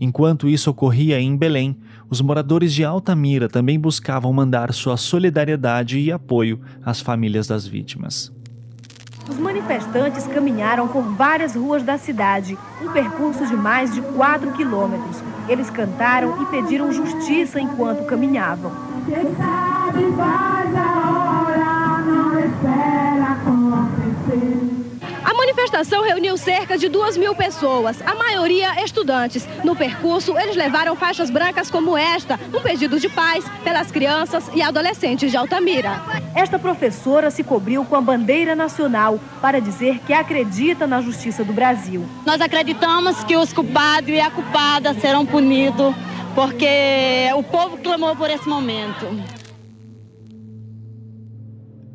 Enquanto isso ocorria em Belém, os moradores de Altamira também buscavam mandar sua solidariedade e apoio às famílias das vítimas. Os manifestantes caminharam por várias ruas da cidade, um percurso de mais de 4 quilômetros. Eles cantaram e pediram justiça enquanto caminhavam. Manifestação reuniu cerca de duas mil pessoas, a maioria estudantes. No percurso, eles levaram faixas brancas como esta, um pedido de paz pelas crianças e adolescentes de Altamira. Esta professora se cobriu com a bandeira nacional para dizer que acredita na justiça do Brasil. Nós acreditamos que os culpados e a culpada serão punidos, porque o povo clamou por esse momento.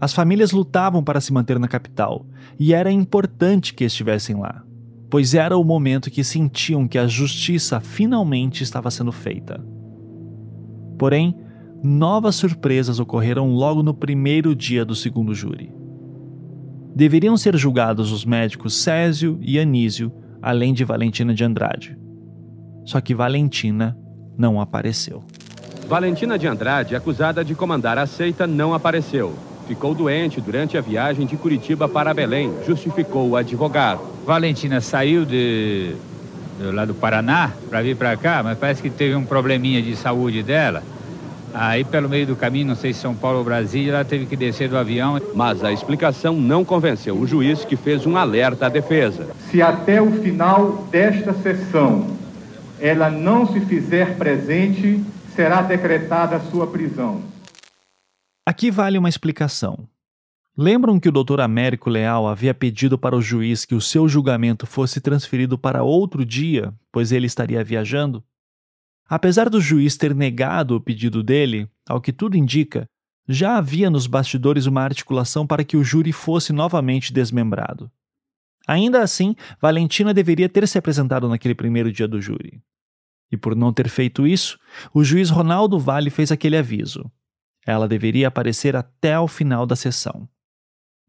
As famílias lutavam para se manter na capital, e era importante que estivessem lá, pois era o momento que sentiam que a justiça finalmente estava sendo feita. Porém, novas surpresas ocorreram logo no primeiro dia do segundo júri. Deveriam ser julgados os médicos Césio e Anísio, além de Valentina de Andrade. Só que Valentina não apareceu. Valentina de Andrade, acusada de comandar a seita, não apareceu ficou doente durante a viagem de Curitiba para Belém, justificou o advogado. Valentina saiu de, de lá do Paraná para vir para cá, mas parece que teve um probleminha de saúde dela. Aí, pelo meio do caminho, não sei se São Paulo ou Brasília, ela teve que descer do avião. Mas a explicação não convenceu o juiz, que fez um alerta à defesa. Se até o final desta sessão ela não se fizer presente, será decretada a sua prisão. Aqui vale uma explicação. Lembram que o Dr. Américo Leal havia pedido para o juiz que o seu julgamento fosse transferido para outro dia, pois ele estaria viajando? Apesar do juiz ter negado o pedido dele, ao que tudo indica, Já havia nos bastidores uma articulação para que o júri fosse novamente desmembrado. Ainda assim, Valentina deveria ter se apresentado naquele primeiro dia do júri. E por não ter feito isso, o juiz Ronaldo Vale fez aquele aviso. Ela deveria aparecer até o final da sessão.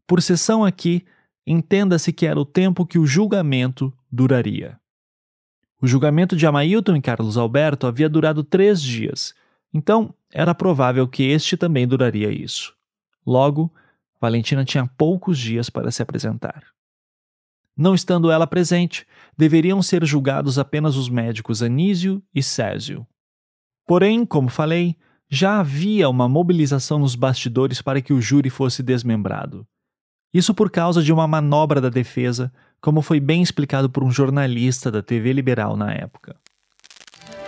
Por sessão aqui, entenda-se que era o tempo que o julgamento duraria. O julgamento de Amailton e Carlos Alberto havia durado três dias, então era provável que este também duraria isso. Logo, Valentina tinha poucos dias para se apresentar. Não estando ela presente, deveriam ser julgados apenas os médicos Anísio e Césio. Porém, como falei, já havia uma mobilização nos bastidores para que o júri fosse desmembrado. Isso por causa de uma manobra da defesa, como foi bem explicado por um jornalista da TV Liberal na época.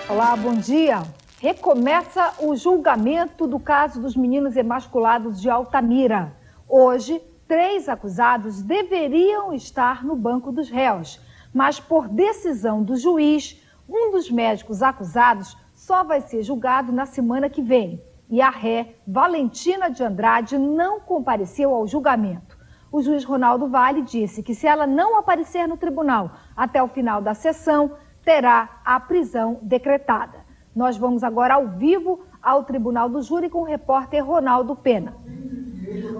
Olá, bom dia. Recomeça o julgamento do caso dos meninos emasculados de Altamira. Hoje, três acusados deveriam estar no banco dos réus, mas por decisão do juiz, um dos médicos acusados só vai ser julgado na semana que vem. E a ré, Valentina de Andrade, não compareceu ao julgamento o juiz Ronaldo Vale disse que se ela não aparecer no tribunal até o final da sessão, terá a prisão decretada. Nós vamos agora ao vivo ao Tribunal do Júri com o repórter Ronaldo Pena.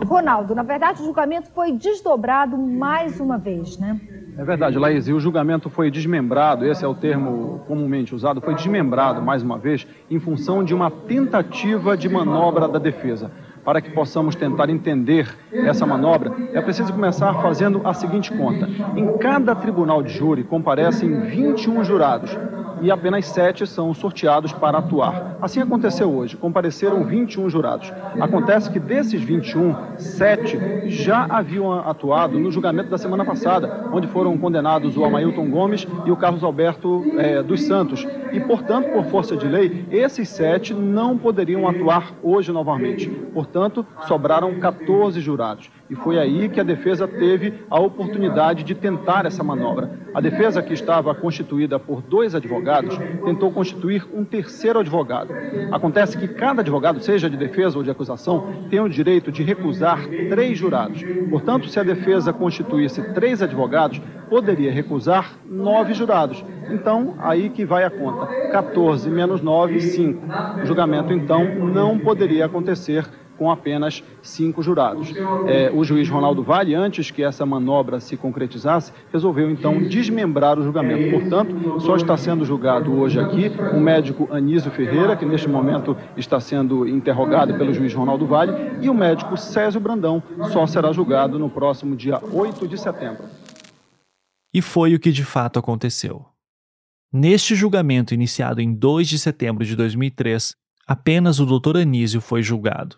Ronaldo, na verdade o julgamento foi desdobrado mais uma vez, né? É verdade, Laís, e o julgamento foi desmembrado, esse é o termo comumente usado, foi desmembrado mais uma vez em função de uma tentativa de manobra da defesa para que possamos tentar entender essa manobra, é preciso começar fazendo a seguinte conta. Em cada tribunal de júri comparecem 21 jurados e apenas sete são sorteados para atuar. Assim aconteceu hoje, compareceram 21 jurados. Acontece que desses 21, sete já haviam atuado no julgamento da semana passada, onde foram condenados o Amailton Gomes e o Carlos Alberto é, dos Santos. E, portanto, por força de lei, esses sete não poderiam atuar hoje novamente. Portanto, sobraram 14 jurados. E foi aí que a defesa teve a oportunidade de tentar essa manobra. A defesa, que estava constituída por dois advogados, tentou constituir um terceiro advogado. Acontece que cada advogado, seja de defesa ou de acusação, tem o direito de recusar três jurados. Portanto, se a defesa constituísse três advogados, poderia recusar nove jurados. Então, aí que vai a conta. 14 menos 9, 5. O julgamento, então, não poderia acontecer com apenas cinco jurados. É, o juiz Ronaldo Vale, antes que essa manobra se concretizasse, resolveu então desmembrar o julgamento. Portanto, só está sendo julgado hoje aqui o médico Anísio Ferreira, que neste momento está sendo interrogado pelo juiz Ronaldo Vale, e o médico Césio Brandão, só será julgado no próximo dia 8 de setembro. E foi o que de fato aconteceu. Neste julgamento iniciado em 2 de setembro de 2003, apenas o Dr. Anísio foi julgado.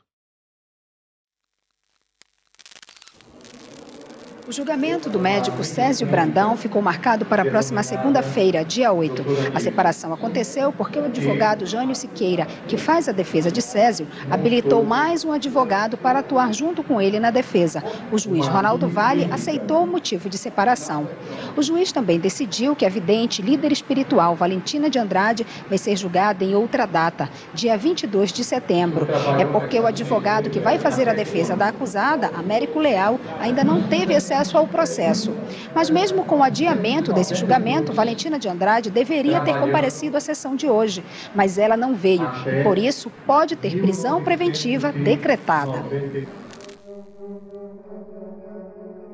O julgamento do médico Césio Brandão ficou marcado para a próxima segunda-feira, dia 8. A separação aconteceu porque o advogado Jânio Siqueira, que faz a defesa de Césio, habilitou mais um advogado para atuar junto com ele na defesa. O juiz Ronaldo Vale aceitou o motivo de separação. O juiz também decidiu que a vidente líder espiritual Valentina de Andrade vai ser julgada em outra data, dia 22 de setembro. É porque o advogado que vai fazer a defesa da acusada, Américo Leal, ainda não teve acesso acesso ao processo. Mas mesmo com o adiamento desse julgamento, Valentina de Andrade deveria ter comparecido à sessão de hoje, mas ela não veio. Por isso, pode ter prisão preventiva decretada.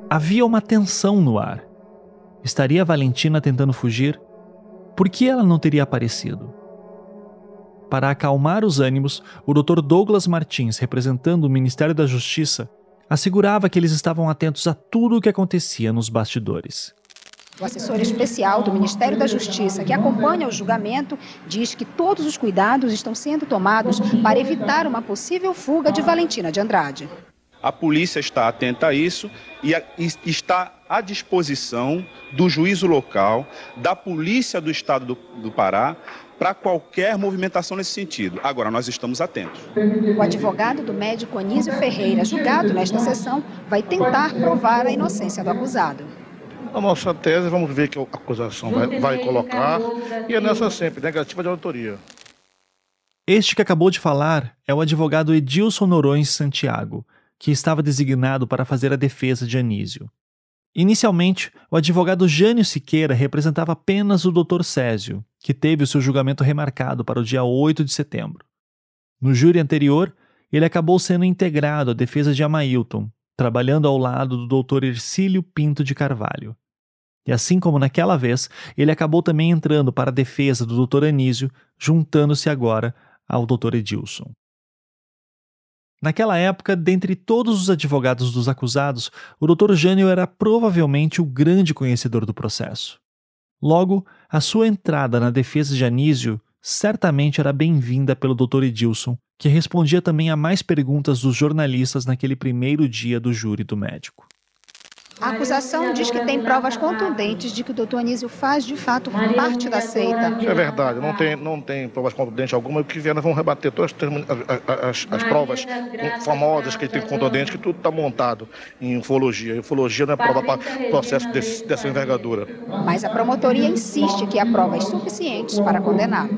Havia uma tensão no ar. Estaria Valentina tentando fugir? Por que ela não teria aparecido? Para acalmar os ânimos, o Dr. Douglas Martins, representando o Ministério da Justiça, assegurava que eles estavam atentos a tudo o que acontecia nos bastidores. O assessor especial do Ministério da Justiça, que acompanha o julgamento, diz que todos os cuidados estão sendo tomados para evitar uma possível fuga de Valentina de Andrade. A polícia está atenta a isso e está à disposição do juízo local, da polícia do estado do, do Pará, para qualquer movimentação nesse sentido. Agora, nós estamos atentos. O advogado do médico Anísio Ferreira, julgado nesta sessão, vai tentar provar a inocência do acusado. A nossa tese, vamos ver que a acusação vai, vai colocar, e é nessa sempre, negativa de autoria. Este que acabou de falar é o advogado Edilson Norões Santiago, que estava designado para fazer a defesa de Anísio. Inicialmente, o advogado Jânio Siqueira representava apenas o Dr. Césio, que teve o seu julgamento remarcado para o dia 8 de setembro. No júri anterior, ele acabou sendo integrado à defesa de Amailton, trabalhando ao lado do Dr. Ercílio Pinto de Carvalho. E assim como naquela vez, ele acabou também entrando para a defesa do Dr. Anísio, juntando-se agora ao Dr. Edilson. Naquela época, dentre todos os advogados dos acusados, o Dr. Jânio era provavelmente o grande conhecedor do processo. Logo, a sua entrada na defesa de Anísio certamente era bem-vinda pelo Dr. Edilson, que respondia também a mais perguntas dos jornalistas naquele primeiro dia do júri do médico. A acusação diz que tem provas contundentes de que o doutor Anísio faz, de fato, parte da seita. Isso é verdade, não tem, não tem provas contundentes alguma. O que vier, nós vamos rebater todas as, as, as provas famosas que ele tem contundentes, que tudo está montado em ufologia. Ufologia não é prova para processo desse, dessa envergadura. Mas a promotoria insiste que há provas suficientes para condenar.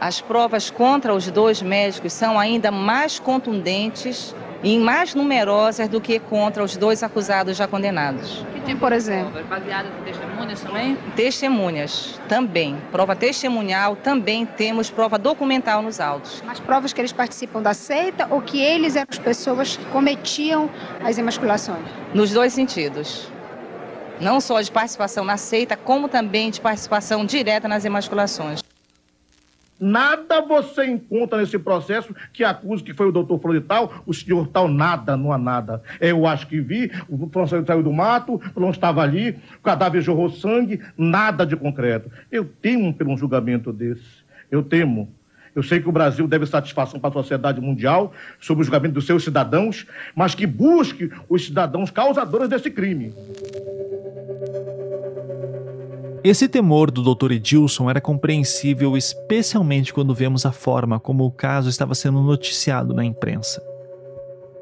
As provas contra os dois médicos são ainda mais contundentes e mais numerosas do que contra os dois acusados já condenados. Que tipo, por exemplo? Baseadas em testemunhas também? Testemunhas, também. Prova testemunhal, também temos prova documental nos autos. Mas provas que eles participam da seita ou que eles eram as pessoas que cometiam as emasculações? Nos dois sentidos. Não só de participação na seita, como também de participação direta nas emasculações. Nada você encontra nesse processo que acuse que foi o doutor Flor tal, o senhor tal, nada, não há nada. Eu acho que vi, o François saiu do mato, não estava ali, o cadáver jorrou sangue, nada de concreto. Eu temo pelo um julgamento desse. Eu temo. Eu sei que o Brasil deve satisfação para a sociedade mundial sobre o julgamento dos seus cidadãos, mas que busque os cidadãos causadores desse crime. Esse temor do Dr. Edilson era compreensível, especialmente quando vemos a forma como o caso estava sendo noticiado na imprensa.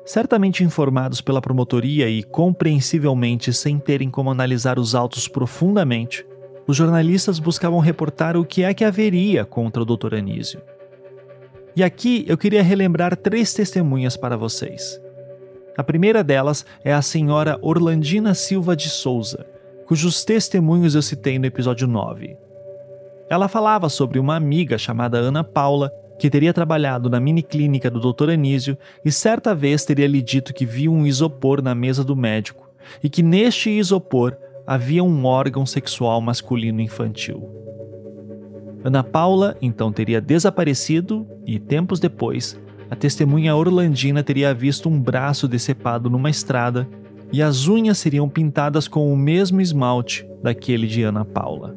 Certamente informados pela promotoria e compreensivelmente sem terem como analisar os autos profundamente, os jornalistas buscavam reportar o que é que haveria contra o Dr. Anísio. E aqui eu queria relembrar três testemunhas para vocês. A primeira delas é a senhora Orlandina Silva de Souza, cujos testemunhos eu citei no episódio 9. Ela falava sobre uma amiga chamada Ana Paula, que teria trabalhado na mini clínica do Dr. Anísio e certa vez teria lhe dito que viu um isopor na mesa do médico e que neste isopor havia um órgão sexual masculino infantil. Ana Paula então teria desaparecido e, tempos depois, a testemunha Orlandina teria visto um braço decepado numa estrada e as unhas seriam pintadas com o mesmo esmalte daquele de Ana Paula.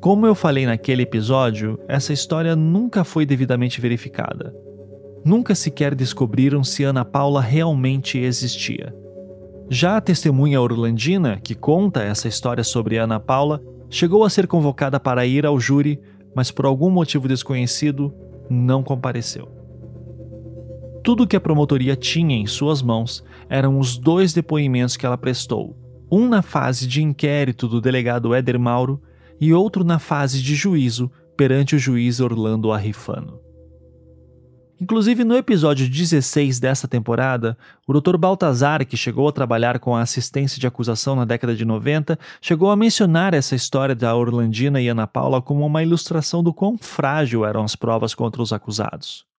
Como eu falei naquele episódio, essa história nunca foi devidamente verificada. Nunca sequer descobriram se Ana Paula realmente existia. Já a testemunha Orlandina, que conta essa história sobre Ana Paula, chegou a ser convocada para ir ao júri, mas por algum motivo desconhecido, não compareceu. Tudo que a promotoria tinha em suas mãos eram os dois depoimentos que ela prestou, um na fase de inquérito do delegado Éder Mauro e outro na fase de juízo perante o juiz Orlando Arrifano. Inclusive, no episódio 16 dessa temporada, o Dr. Baltazar, que chegou a trabalhar com a assistência de acusação na década de 90, chegou a mencionar essa história da Orlandina e Ana Paula como uma ilustração do quão frágil eram as provas contra os acusados.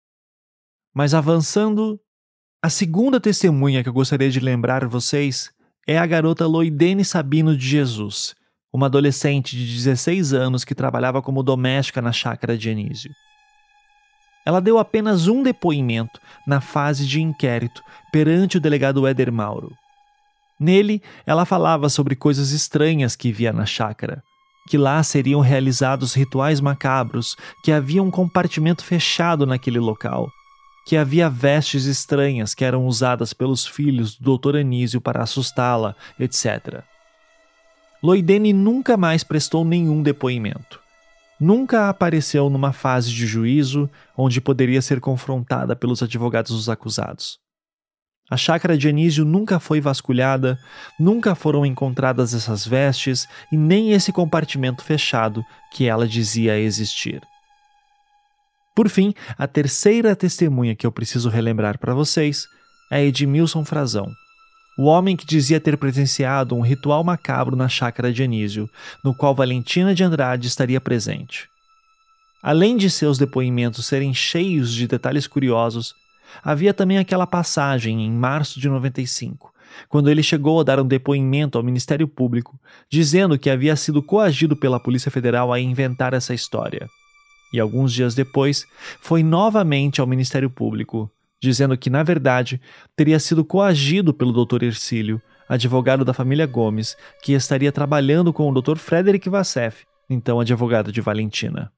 Mas avançando, a segunda testemunha que eu gostaria de lembrar vocês é a garota Loidene Sabino de Jesus, uma adolescente de 16 anos que trabalhava como doméstica na chácara de Anísio. Ela deu apenas um depoimento na fase de inquérito perante o delegado Éder Mauro. Nele, ela falava sobre coisas estranhas que via na chácara, que lá seriam realizados rituais macabros, que havia um compartimento fechado naquele local que havia vestes estranhas que eram usadas pelos filhos do Dr. Anísio para assustá-la, etc. Loidene nunca mais prestou nenhum depoimento. Nunca apareceu numa fase de juízo onde poderia ser confrontada pelos advogados dos acusados. A chácara de Anísio nunca foi vasculhada, nunca foram encontradas essas vestes e nem esse compartimento fechado que ela dizia existir. Por fim, a terceira testemunha que eu preciso relembrar para vocês é Edmilson Frazão, o homem que dizia ter presenciado um ritual macabro na chácara de Anísio, no qual Valentina de Andrade estaria presente. Além de seus depoimentos serem cheios de detalhes curiosos, havia também aquela passagem em março de 95, quando ele chegou a dar um depoimento ao Ministério Público, dizendo que havia sido coagido pela Polícia Federal a inventar essa história. E alguns dias depois, foi novamente ao Ministério Público, dizendo que, na verdade, teria sido coagido pelo Dr. Ercílio, advogado da família Gomes, que estaria trabalhando com o Dr. Frederick Vassef, então advogado de Valentina.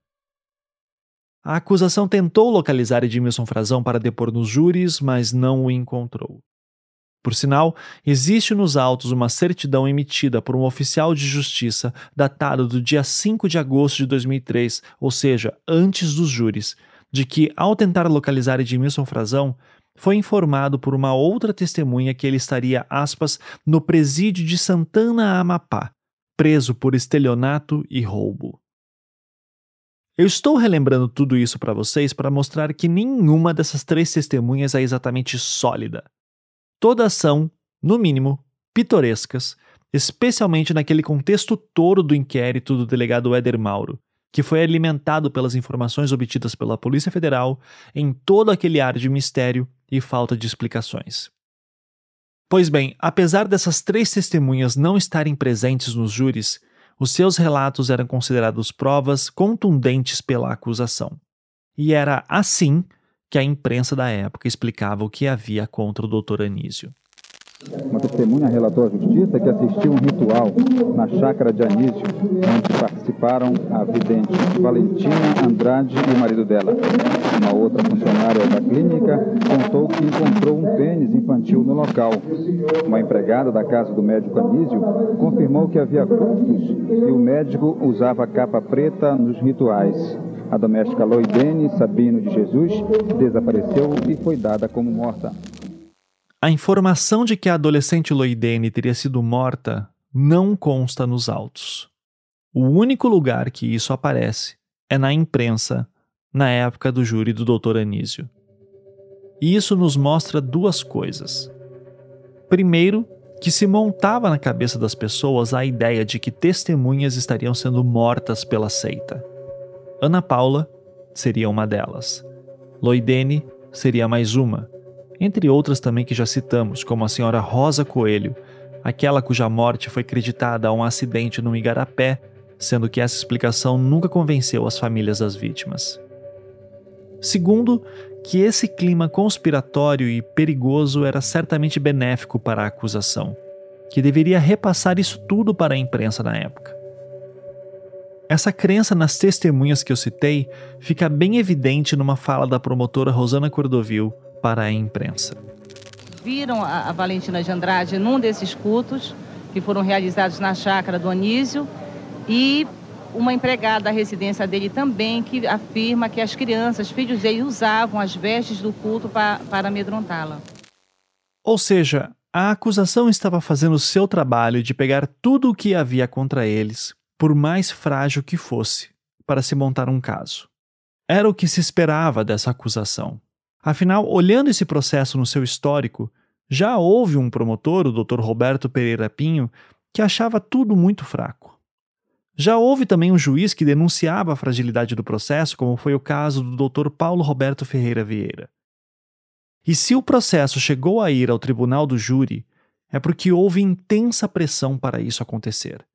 A acusação tentou localizar Edmilson Frazão para depor nos júris, mas não o encontrou. Por sinal, existe nos autos uma certidão emitida por um oficial de justiça datada do dia 5 de agosto de 2003, ou seja, antes dos júris, de que, ao tentar localizar Edmilson Frazão, foi informado por uma outra testemunha que ele estaria, aspas, no presídio de Santana Amapá, preso por estelionato e roubo. Eu estou relembrando tudo isso para vocês para mostrar que nenhuma dessas três testemunhas é exatamente sólida. Todas são, no mínimo, pitorescas, especialmente naquele contexto todo do inquérito do delegado Éder Mauro, que foi alimentado pelas informações obtidas pela Polícia Federal em todo aquele ar de mistério e falta de explicações. Pois bem, apesar dessas três testemunhas não estarem presentes nos júris, os seus relatos eram considerados provas contundentes pela acusação. E era assim que a imprensa da época explicava o que havia contra o Dr. Anísio. Uma testemunha relatou à justiça que assistiu um ritual na chácara de Anísio, onde participaram a vidente Valentina Andrade e o marido dela. Uma outra funcionária da clínica contou que encontrou um pênis infantil no local. Uma empregada da casa do médico Anísio confirmou que havia cultos e o médico usava capa preta nos rituais. A doméstica Loidene Sabino de Jesus desapareceu e foi dada como morta. A informação de que a adolescente Loidene teria sido morta não consta nos autos. O único lugar que isso aparece é na imprensa, na época do júri do Dr. Anísio. E isso nos mostra duas coisas. Primeiro, que se montava na cabeça das pessoas a ideia de que testemunhas estariam sendo mortas pela seita. Ana Paula seria uma delas. Loidene seria mais uma entre outras também que já citamos, como a senhora Rosa Coelho, aquela cuja morte foi creditada a um acidente no Igarapé, sendo que essa explicação nunca convenceu as famílias das vítimas. Segundo, que esse clima conspiratório e perigoso era certamente benéfico para a acusação, que deveria repassar isso tudo para a imprensa na época. Essa crença nas testemunhas que eu citei fica bem evidente numa fala da promotora Rosana Cordovil, para a imprensa. Viram a, Valentina de Andrade num desses cultos que foram realizados na chácara do Anísio e uma empregada da residência dele também que afirma que as crianças, filhos dele, usavam as vestes do culto para, para amedrontá-la. Ou seja, a acusação estava fazendo o seu trabalho de pegar tudo o que havia contra eles, por mais frágil que fosse, para se montar um caso. Era o que se esperava dessa acusação. Afinal, olhando esse processo no seu histórico, já houve um promotor, o Dr. Roberto Pereira Pinho, que achava tudo muito fraco. Já houve também um juiz que denunciava a fragilidade do processo, como foi o caso do Dr. Paulo Roberto Ferreira Vieira. E se o processo chegou a ir ao tribunal do júri, é porque houve intensa pressão para isso acontecer.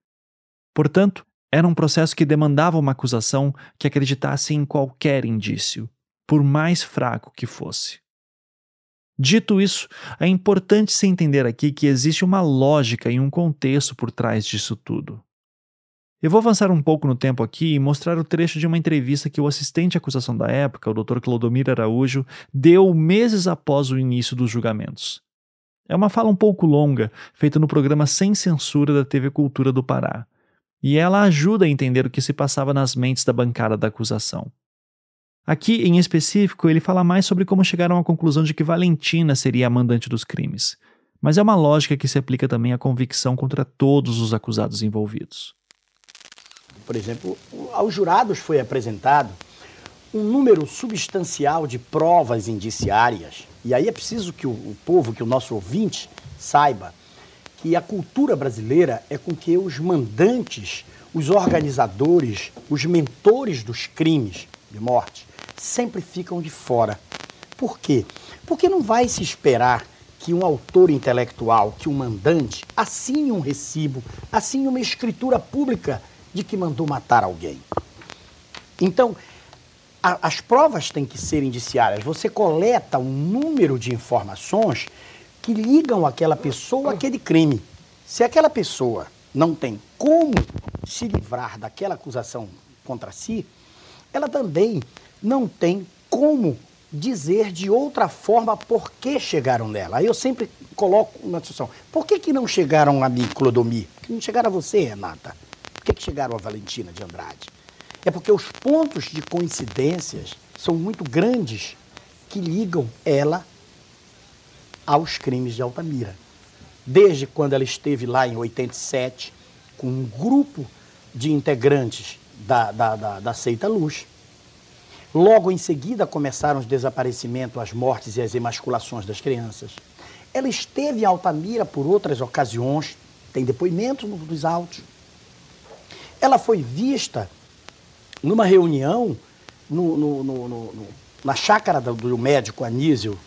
Portanto, era um processo que demandava uma acusação que acreditasse em qualquer indício por mais fraco que fosse. Dito isso, é importante se entender aqui que existe uma lógica e um contexto por trás disso tudo. Eu vou avançar um pouco no tempo aqui e mostrar o trecho de uma entrevista que o assistente à acusação da época, o Dr. Clodomir Araújo, deu meses após o início dos julgamentos. É uma fala um pouco longa, feita no programa Sem Censura da TV Cultura do Pará, e ela ajuda a entender o que se passava nas mentes da bancada da acusação. Aqui, em específico, ele fala mais sobre como chegaram à conclusão de que Valentina seria a mandante dos crimes. Mas é uma lógica que se aplica também à convicção contra todos os acusados envolvidos. Por exemplo, aos jurados foi apresentado um número substancial de provas indiciárias, e aí é preciso que o, povo, que o nosso ouvinte saiba que a cultura brasileira é com que os mandantes, os organizadores, os mentores dos crimes de morte sempre ficam de fora. Por quê? Porque não vai se esperar que um autor intelectual, que um mandante, assine um recibo, assine uma escritura pública de que mandou matar alguém. Então, a, as provas têm que ser indiciárias. Você coleta um número de informações que ligam aquela pessoa àquele crime. Se aquela pessoa não tem como se livrar daquela acusação contra si, ela também não tem como dizer de outra forma por que chegaram nela. Aí eu sempre coloco uma discussão. Por que, que não chegaram a mim, Clodomir? Por que não chegaram a você, Renata? Por que, que chegaram a Valentina de Andrade? É porque os pontos de coincidências são muito grandes que ligam ela aos crimes de Altamira. Desde quando ela esteve lá em 87, com um grupo de integrantes da, da, da, da Seita Luz, Logo em seguida começaram os desaparecimentos, as mortes e as emasculações das crianças. Ela esteve em Altamira por outras ocasiões, tem depoimentos dos autos. Ela foi vista numa reunião no, no, no, na chácara do, médico Anísio.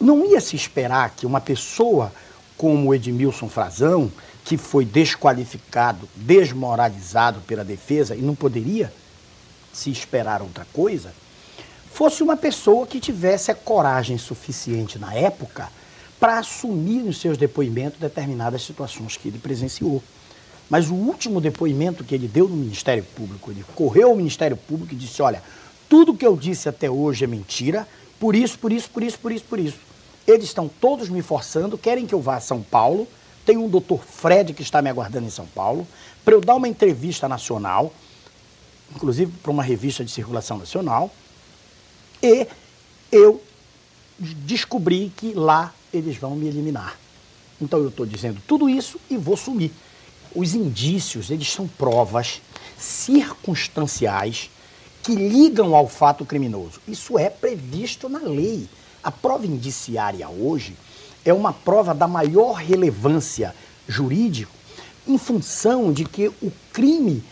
Não ia se esperar que uma pessoa como Edmilson Frazão, que foi desqualificado, desmoralizado pela defesa e não poderia se esperar outra coisa, fosse uma pessoa que tivesse a coragem suficiente na época para assumir nos seus depoimentos determinadas situações que ele presenciou. Mas o último depoimento que ele deu no Ministério Público, ele correu ao Ministério Público e disse: Olha, tudo que eu disse até hoje é mentira, por isso, por isso, por isso, por isso, por isso. Eles estão todos me forçando, querem que eu vá a São Paulo. Tem um doutor Fred que está me aguardando em São Paulo, para eu dar uma entrevista nacional inclusive para uma revista de circulação nacional, e eu descobri que lá eles vão me eliminar. Então eu estou dizendo tudo isso e vou sumir. Os indícios, eles são provas circunstanciais que ligam ao fato criminoso. Isso é previsto na lei. A prova indiciária hoje é uma prova da maior relevância jurídica em função de que o crime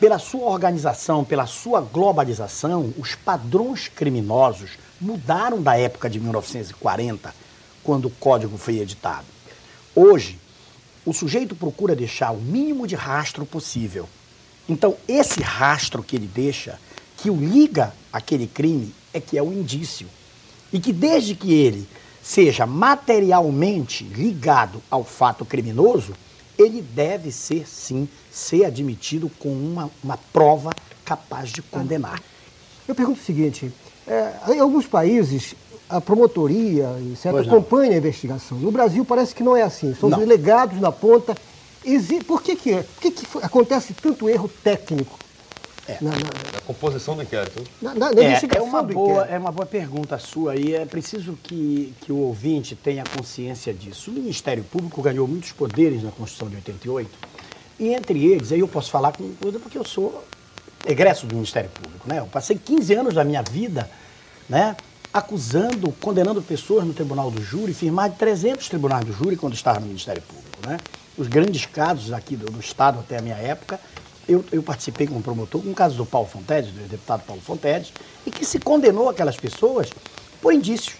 pela sua organização, pela sua globalização, os padrões criminosos mudaram da época de 1940, quando o código foi editado. Hoje, o sujeito procura deixar o mínimo de rastro possível. Então, esse rastro que ele deixa, que o liga àquele crime, é que é o indício. E que desde que ele seja materialmente ligado ao fato criminoso, ele deve ser, sim, ser admitido com uma, uma prova capaz de condenar. Eu pergunto o seguinte, é, em alguns países a promotoria, etc., acompanha a investigação. No Brasil parece que não é assim, são não. os delegados na ponta. Por que, que é? Por que, que acontece tanto erro técnico é. Na, na, na, composição do inquérito. Na, na é, é, uma boa, é uma boa pergunta sua e é preciso que, que o ouvinte tenha consciência disso. O Ministério Público ganhou muitos poderes na Constituição de 88 e entre eles, aí eu posso falar com coisa porque eu sou egresso do Ministério Público, né? Eu passei 15 anos da minha vida, né, acusando, condenando pessoas no Tribunal do Júri, de 300 tribunais do júri quando estava no Ministério Público, né? Os grandes casos aqui do, do Estado até a minha época eu, eu participei como promotor com o caso do Paulo Fontedes, do deputado Paulo Fontedes, e que se condenou aquelas pessoas por indícios.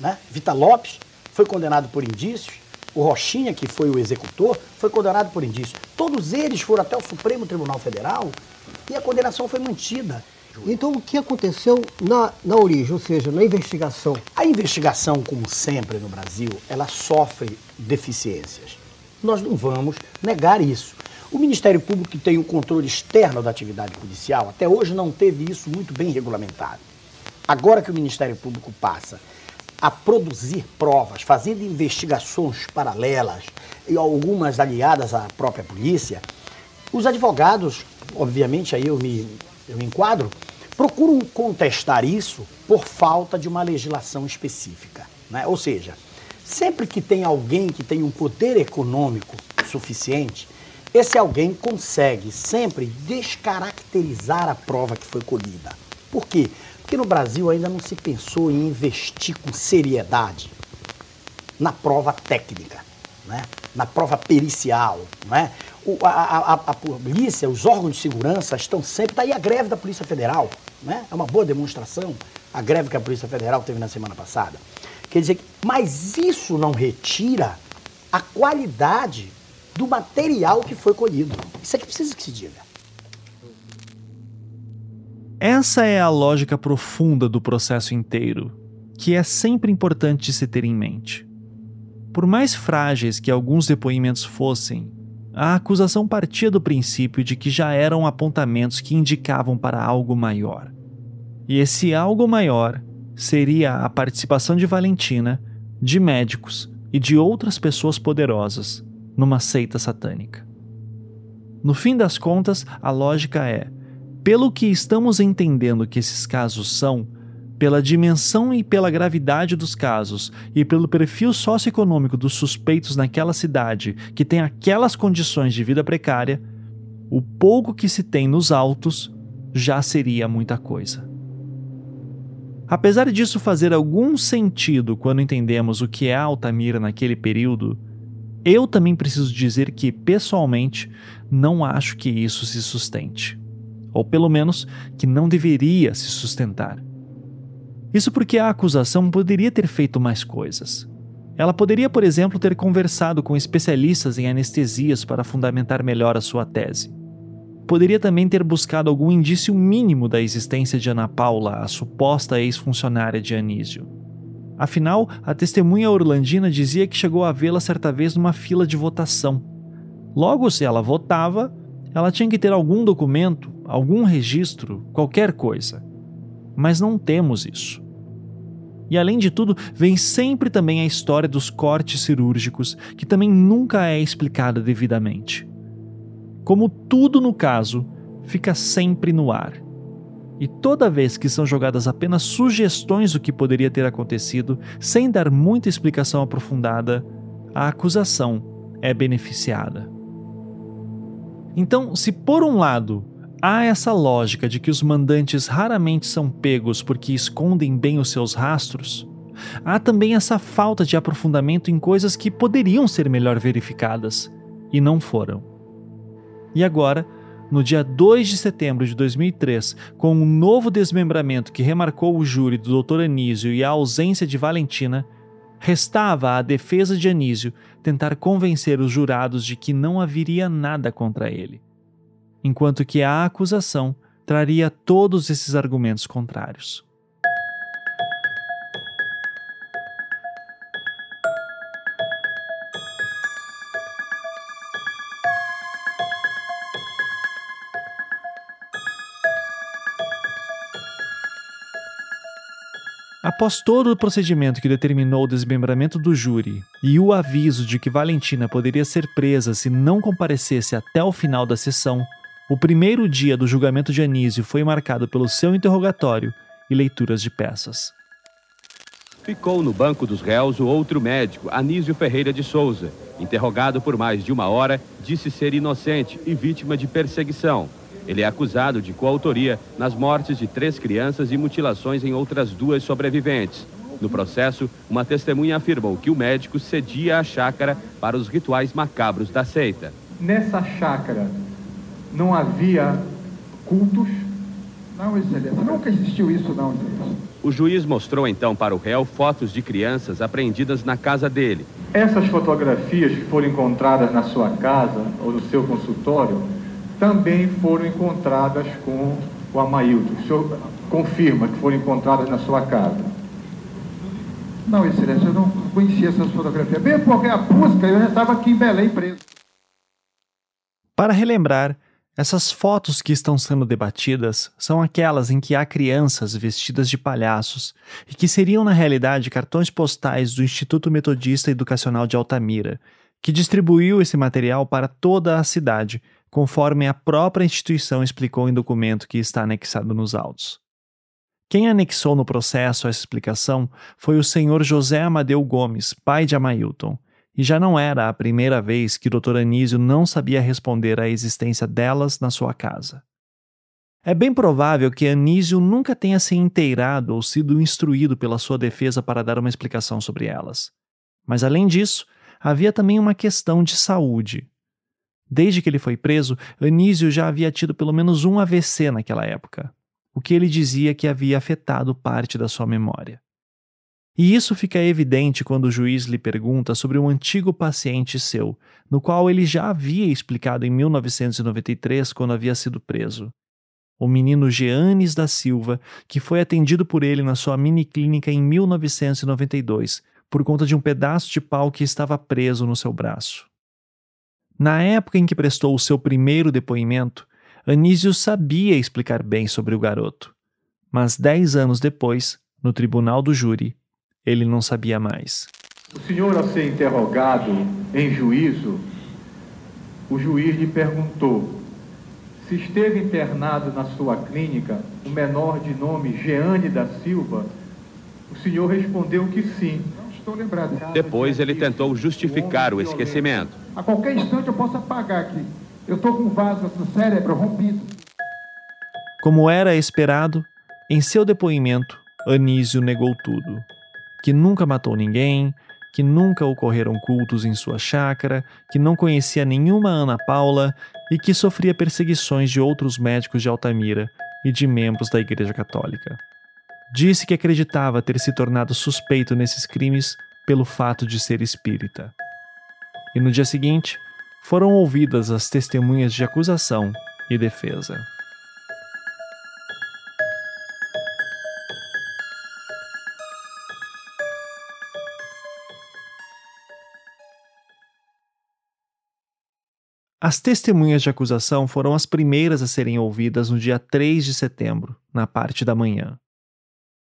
Né? Vita Lopes foi condenado por indícios, o Rochinha, que foi o executor, foi condenado por indícios. Todos eles foram até o Supremo Tribunal Federal e a condenação foi mantida. Então, o que aconteceu na, na origem, ou seja, na investigação? A investigação, como sempre no Brasil, ela sofre deficiências. Nós não vamos negar isso. O Ministério Público, que tem o controle externo da atividade policial, até hoje não teve isso muito bem regulamentado. Agora que o Ministério Público passa a produzir provas, fazendo investigações paralelas e algumas aliadas à própria polícia, os advogados, obviamente aí eu me, eu me enquadro, procuram contestar isso por falta de uma legislação específica. Né? Ou seja, sempre que tem alguém que tem um poder econômico suficiente, esse alguém consegue sempre descaracterizar a prova que foi colhida. Por quê? Porque no Brasil ainda não se pensou em investir com seriedade na prova técnica, né? na prova pericial. Né? O, a, a, a, polícia, os órgãos de segurança estão sempre. Daí tá a greve da Polícia Federal. Né? É uma boa demonstração a greve que a Polícia Federal teve na semana passada. Quer dizer, mas isso não retira a qualidade do material que foi colhido. Isso é que precisa que se diga. Essa é a lógica profunda do processo inteiro, que é sempre importante se ter em mente. Por mais frágeis que alguns depoimentos fossem, a acusação partia do princípio de que já eram apontamentos que indicavam para algo maior. E esse algo maior seria a participação de Valentina, de médicos e de outras pessoas poderosas numa seita satânica. No fim das contas, a lógica é: pelo que estamos entendendo que esses casos são, pela dimensão e pela gravidade dos casos e pelo perfil socioeconômico dos suspeitos naquela cidade que tem aquelas condições de vida precária, o pouco que se tem nos autos já seria muita coisa. Apesar disso fazer algum sentido quando entendemos o que é Altamira naquele período, eu também preciso dizer que, pessoalmente, não acho que isso se sustente. Ou pelo menos que não deveria se sustentar. Isso porque a acusação poderia ter feito mais coisas. Ela poderia, por exemplo, ter conversado com especialistas em anestesias para fundamentar melhor a sua tese. Poderia também ter buscado algum indício mínimo da existência de Ana Paula, a suposta ex-funcionária de Anísio. Afinal, a testemunha orlandina dizia que chegou a vê-la certa vez numa fila de votação. Logo, se ela votava, ela tinha que ter algum documento, algum registro, qualquer coisa. Mas não temos isso. E além de tudo, vem sempre também a história dos cortes cirúrgicos, que também nunca é explicada devidamente. Como tudo no caso, fica sempre no ar. E toda vez que são jogadas apenas sugestões do que poderia ter acontecido, sem dar muita explicação aprofundada, a acusação é beneficiada. Então, se por um lado Há essa lógica de que os mandantes raramente são pegos porque escondem bem os seus rastros. Há também essa falta de aprofundamento em coisas que poderiam ser melhor verificadas e não foram. E agora, no dia 2 de setembro de 2003, com um novo desmembramento que remarcou o júri do Dr. Anísio e a ausência de Valentina, restava à defesa de Anísio tentar convencer os jurados de que não haveria nada contra ele enquanto que a acusação traria todos esses argumentos contrários. Após todo o procedimento que determinou o desmembramento do júri e o aviso de que Valentina poderia ser presa se não comparecesse até o final da sessão, o primeiro dia do julgamento de Anísio foi marcado pelo seu interrogatório e leituras de peças. Ficou no banco dos réus o outro médico, Anísio Ferreira de Souza. Interrogado por mais de uma hora, disse ser inocente e vítima de perseguição. Ele é acusado de coautoria nas mortes de três crianças e mutilações em outras duas sobreviventes. No processo, uma testemunha afirmou que o médico cedia a chácara para os rituais macabros da seita. Nessa chácara, não havia cultos. Não, excelência, nunca existiu isso, não, excelência. O juiz mostrou então para o réu fotos de crianças apreendidas na casa dele. Essas fotografias que foram encontradas na sua casa ou no seu consultório também foram encontradas com o Amailton. O senhor confirma que foram encontradas na sua casa? Não, excelência, eu não conhecia essas fotografias. Bem porque a busca eu já estava aqui em Belém preso. Para relembrar, essas fotos que estão sendo debatidas são aquelas em que há crianças vestidas de palhaços e que seriam na realidade cartões postais do Instituto Metodista Educacional de Altamira, que distribuiu esse material para toda a cidade, conforme a própria instituição explicou em documento que está anexado nos autos. Quem anexou no processo essa explicação foi o senhor José Amadeu Gomes, pai de Amailton, e já não era a primeira vez que o Dr. Anísio não sabia responder à existência delas na sua casa. É bem provável que Anísio nunca tenha se inteirado ou sido instruído pela sua defesa para dar uma explicação sobre elas. Mas além disso, havia também uma questão de saúde. Desde que ele foi preso, Anísio já havia tido pelo menos um AVC naquela época, o que ele dizia que havia afetado parte da sua memória. E isso fica evidente quando o juiz lhe pergunta sobre um antigo paciente seu, no qual ele já havia explicado em 1993 quando havia sido preso o menino Jeanes da Silva, que foi atendido por ele na sua mini clínica em 1992, por conta de um pedaço de pau que estava preso no seu braço. Na época em que prestou o seu primeiro depoimento, Anísio sabia explicar bem sobre o garoto. Mas dez anos depois, no tribunal do júri, ele não sabia mais. O senhor, ao ser interrogado em juízo, o juiz lhe perguntou se esteve internado na sua clínica o menor de nome Jeane da Silva, o senhor respondeu que sim. Não estou lembrado. Depois ele tentou justificar o esquecimento. A qualquer instante eu posso apagar aqui. Eu estou com um vaso no cérebro rompido. Como era esperado, em seu depoimento, Anísio negou tudo. Que nunca matou ninguém, que nunca ocorreram cultos em sua chácara, que não conhecia nenhuma Ana Paula e que sofria perseguições de outros médicos de Altamira e de membros da Igreja Católica. Disse que acreditava ter se tornado suspeito nesses crimes pelo fato de ser espírita. E no dia seguinte, foram ouvidas as testemunhas de acusação e defesa. As testemunhas de acusação foram as primeiras a serem ouvidas no dia 3 de setembro, na parte da manhã.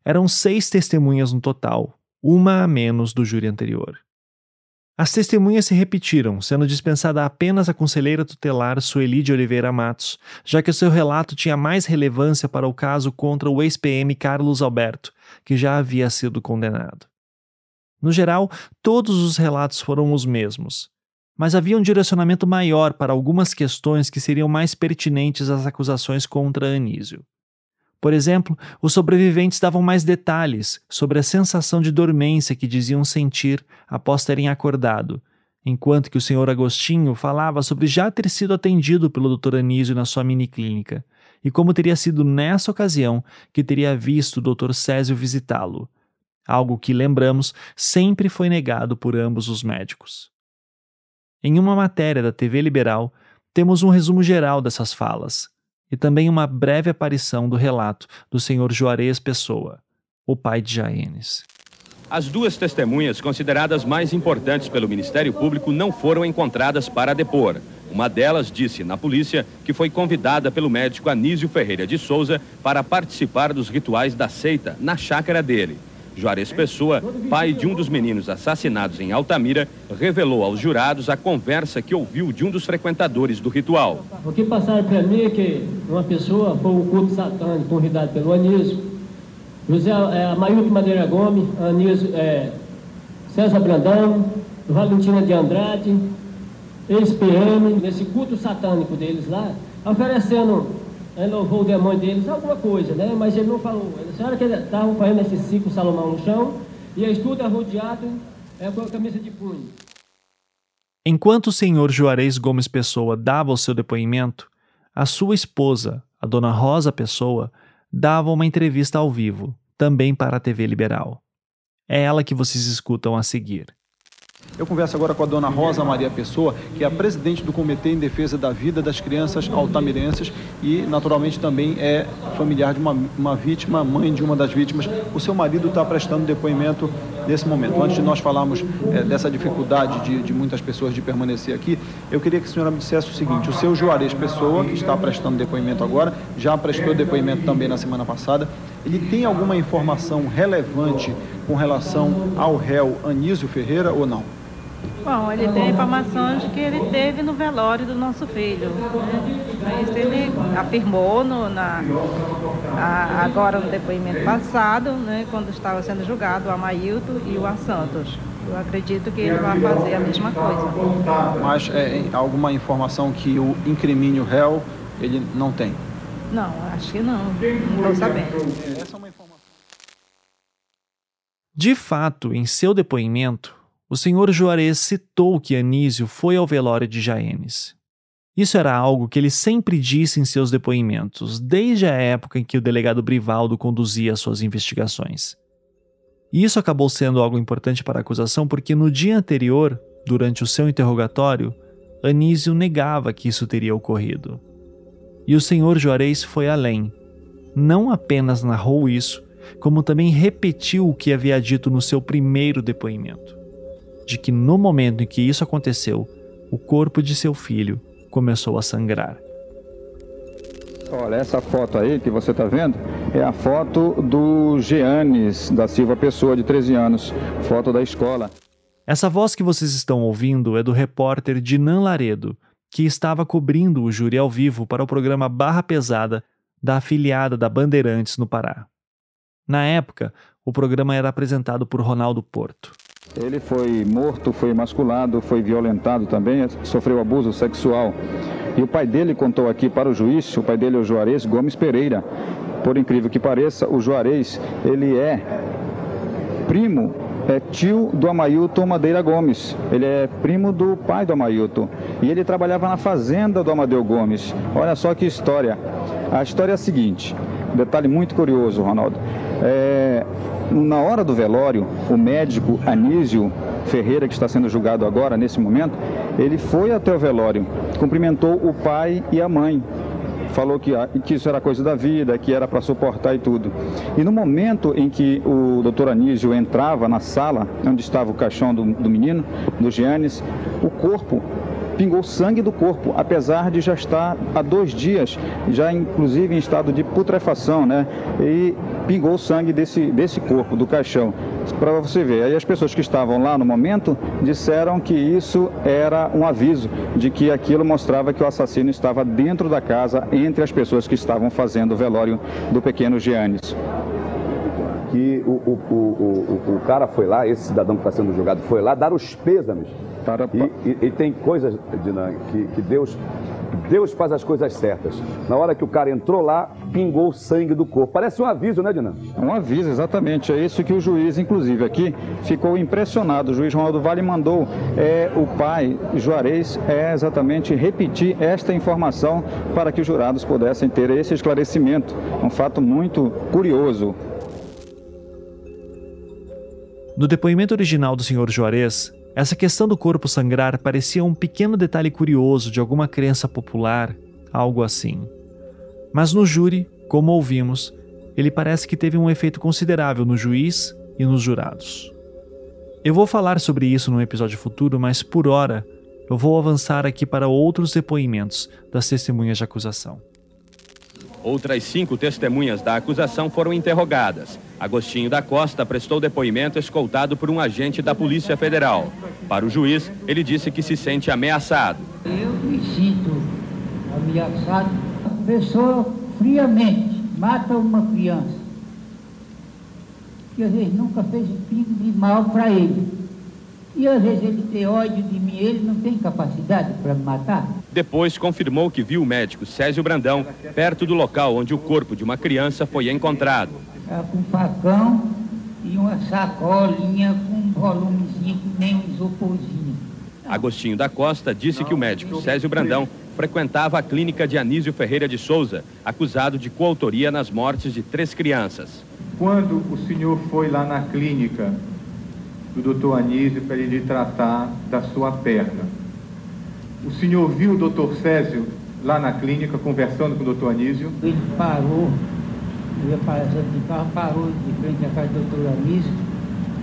Eram seis testemunhas no total, uma a menos do júri anterior. As testemunhas se repetiram, sendo dispensada apenas a conselheira tutelar Sueli de Oliveira Matos, já que o seu relato tinha mais relevância para o caso contra o ex-PM Carlos Alberto, que já havia sido condenado. No geral, todos os relatos foram os mesmos, mas havia um direcionamento maior para algumas questões que seriam mais pertinentes às acusações contra Anísio. Por exemplo, os sobreviventes davam mais detalhes sobre a sensação de dormência que diziam sentir após terem acordado, enquanto que o senhor Agostinho falava sobre já ter sido atendido pelo Dr. Anísio na sua miniclínica e como teria sido nessa ocasião que teria visto o Dr. Césio visitá-lo, algo que, lembramos, sempre foi negado por ambos os médicos. Em uma matéria da TV Liberal, temos um resumo geral dessas falas e também uma breve aparição do relato do senhor Juarez Pessoa, o pai de Jaenes. As duas testemunhas consideradas mais importantes pelo Ministério Público não foram encontradas para depor. Uma delas disse na polícia que foi convidada pelo médico Anísio Ferreira de Souza para participar dos rituais da seita na chácara dele. Juarez Pessoa, pai de um dos meninos assassinados em Altamira, revelou aos jurados a conversa que ouviu de um dos frequentadores do ritual. O que passaram para mim é que uma pessoa foi um culto satânico convidado pelo Anísio, José é, Maílton Madeira Gomes, Anísio, é, César Brandão, Valentina de Andrade, ex-PM, nesse culto satânico deles lá, oferecendo ele louvou o demônio deles, alguma coisa, né? Mas ele não falou. A senhora que estavam fazendo esse ciclo Salomão no chão, e eles tudo arrodeado é, com a camisa de punho. Enquanto o senhor Juarez Gomes Pessoa dava o seu depoimento, a sua esposa, a dona Rosa Pessoa, dava uma entrevista ao vivo, também para a TV Liberal. É ela que vocês escutam a seguir. Eu converso agora com a dona Rosa Maria Pessoa, que é a presidente do Comitê em Defesa da Vida das Crianças Altamirenses e, naturalmente, também é familiar de uma, uma vítima, mãe de uma das vítimas. O seu marido está prestando depoimento nesse momento. Antes de nós falarmos é, dessa dificuldade de, de, muitas pessoas de permanecer aqui, eu queria que a senhora me dissesse o seguinte: o seu Juarez Pessoa, que está prestando depoimento agora, já prestou depoimento também na semana passada, ele tem alguma informação relevante com relação ao réu Anísio Ferreira ou não? Bom, ele tem informações que ele teve no velório do nosso filho. Né? Isso ele afirmou no, na, a, agora no depoimento passado, né, quando estava sendo julgado o Amailton e o A Santos. Eu acredito que ele vai fazer a mesma coisa. Mas é, alguma informação que o incrimine o réu ele não tem? Não, acho que não. Não estou sabendo. Essa é uma informação. De fato, em seu depoimento, o senhor Juarez citou que Anísio foi ao velório de Jaenes. Isso era algo que ele sempre disse em seus depoimentos, desde a época em que o delegado Brivaldo conduzia suas investigações. E isso acabou sendo algo importante para a acusação porque no dia anterior, durante o seu interrogatório, Anísio negava que isso teria ocorrido. E o senhor Juarez foi além. Não apenas narrou isso, como também repetiu o que havia dito no seu primeiro depoimento: de que no momento em que isso aconteceu, o corpo de seu filho começou a sangrar. Olha, essa foto aí que você está vendo é a foto do Giannis da Silva Pessoa, de 13 anos, foto da escola. Essa voz que vocês estão ouvindo é do repórter Dinan Laredo, que estava cobrindo o júri ao vivo para o programa Barra Pesada da afiliada da Bandeirantes no Pará. Na época, o programa era apresentado por Ronaldo Porto. Ele foi morto, foi emasculado, foi violentado também, sofreu abuso sexual. E o pai dele contou aqui para o juiz, o pai dele é o Juarez Gomes Pereira. Por incrível que pareça, o Juarez, ele é primo, é tio do Amailton Madeira Gomes. Ele é primo do pai do Amailton. E ele trabalhava na fazenda do Amadeu Gomes. Olha só que história. A história é a seguinte, detalhe muito curioso, Ronaldo. É, na hora do velório, o médico Anísio Ferreira, que está sendo julgado agora, nesse momento, ele foi até o velório, cumprimentou o pai e a mãe, falou que, que isso era coisa da vida, que era para suportar e tudo. E no momento em que o doutor Anísio entrava na sala onde estava o caixão do, do menino, do Giannis, o corpo pingou sangue do corpo, apesar de já estar há dois dias, já inclusive em estado de putrefação, né? E pingou sangue desse, desse corpo, do caixão. Para você ver, aí as pessoas que estavam lá no momento disseram que isso era um aviso de que aquilo mostrava que o assassino estava dentro da casa, entre as pessoas que estavam fazendo o velório do pequeno Giannis que o, o, o, o, cara foi lá, esse cidadão que está sendo julgado, foi lá dar os pêsames. Para... E, e, e tem coisas, Dinan, que, que Deus Deus faz as coisas certas. Na hora que o cara entrou lá, pingou o sangue do corpo. Parece um aviso, né, Dinan? É um aviso, exatamente. É isso que o juiz, inclusive, aqui ficou impressionado. O juiz Ronaldo Vale mandou é, o pai Juarez é exatamente repetir esta informação para que os jurados pudessem ter esse esclarecimento. Um fato muito curioso. No depoimento original do Sr. Juarez, essa questão do corpo sangrar parecia um pequeno detalhe curioso de alguma crença popular, algo assim. Mas no júri, como ouvimos, ele parece que teve um efeito considerável no juiz e nos jurados. Eu vou falar sobre isso num episódio futuro, mas por hora eu vou avançar aqui para outros depoimentos das testemunhas de acusação. Outras cinco testemunhas da acusação foram interrogadas. Agostinho da Costa prestou depoimento escoltado por um agente da Polícia Federal. Para o juiz, ele disse que se sente ameaçado. Eu me sinto ameaçado. A pessoa friamente mata uma criança que às vezes nunca fez um pingo de mal para ele. E às vezes ele tem ódio de mim, ele não tem capacidade para me matar. Depois confirmou que viu o médico Césio Brandão perto do local onde o corpo de uma criança foi encontrado. Com um facão e uma sacolinha com um volumezinho que nem um isoporzinho. Agostinho da Costa disse que o médico Césio Brandão frequentava a clínica de Anísio Ferreira de Souza, acusado de coautoria nas mortes de três crianças. Quando o senhor foi lá na clínica do doutor Anísio para ele tratar da sua perna. O senhor viu o doutor Césio lá na clínica conversando com o doutor Anísio? Ele parou, ia passando de carro, parou de frente à casa do doutor Anísio.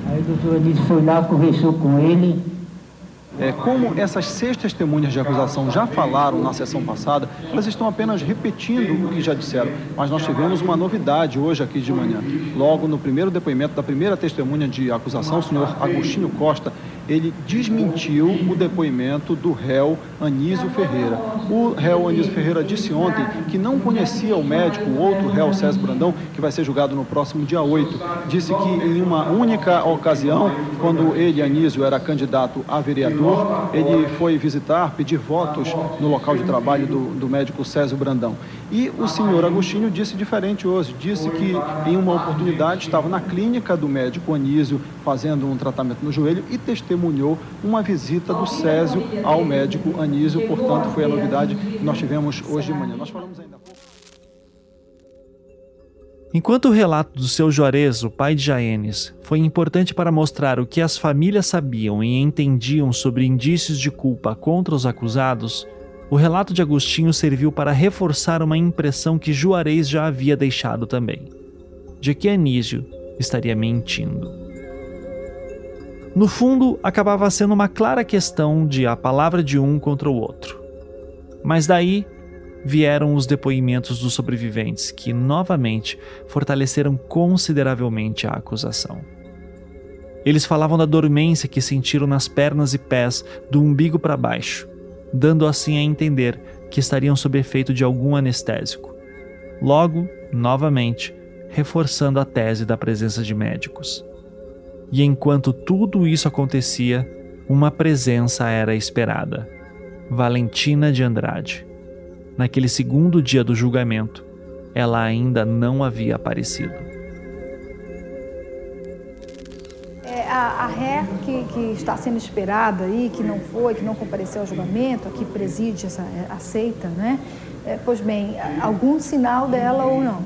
Aí o doutor Anísio foi lá, conversou com ele é, como essas seis testemunhas de acusação já falaram na sessão passada, elas estão apenas repetindo o que já disseram. Mas nós tivemos uma novidade hoje aqui de manhã. Logo no primeiro depoimento da primeira testemunha de acusação, o senhor Agostinho Costa, ele desmentiu o depoimento do réu Anísio Ferreira. O réu Anísio Ferreira disse ontem que não conhecia o médico, o outro réu César Brandão, que vai ser julgado no próximo dia 8. Disse que em uma única ocasião, quando ele, Anísio, era candidato a vereador, ele foi visitar, pedir votos no local de trabalho do, do médico Césio Brandão. E o senhor Agostinho disse diferente hoje. Disse que em uma oportunidade estava na clínica do médico Anísio fazendo um tratamento no joelho e testemunhou uma visita do Césio ao médico Anísio. Portanto, foi a novidade que nós tivemos hoje de manhã. Nós falamos Enquanto o relato do seu Juarez, o pai de Jaenes, foi importante para mostrar o que as famílias sabiam e entendiam sobre indícios de culpa contra os acusados, o relato de Agostinho serviu para reforçar uma impressão que Juarez já havia deixado também, de que Anísio estaria mentindo. No fundo, acabava sendo uma clara questão de a palavra de um contra o outro. Mas daí vieram os depoimentos dos sobreviventes, que novamente fortaleceram consideravelmente a acusação. Eles falavam da dormência que sentiram nas pernas e pés, do umbigo para baixo, dando assim a entender que estariam sob efeito de algum anestésico. Logo, novamente, reforçando a tese da presença de médicos. E enquanto tudo isso acontecia, uma presença era esperada: Valentina de Andrade. Naquele segundo dia do julgamento, ela ainda não havia aparecido. É, a, a, ré que, que, está sendo esperada aí, que não foi, que não compareceu ao julgamento, que preside essa é, aceita, né? É, pois bem, algum sinal dela ou não?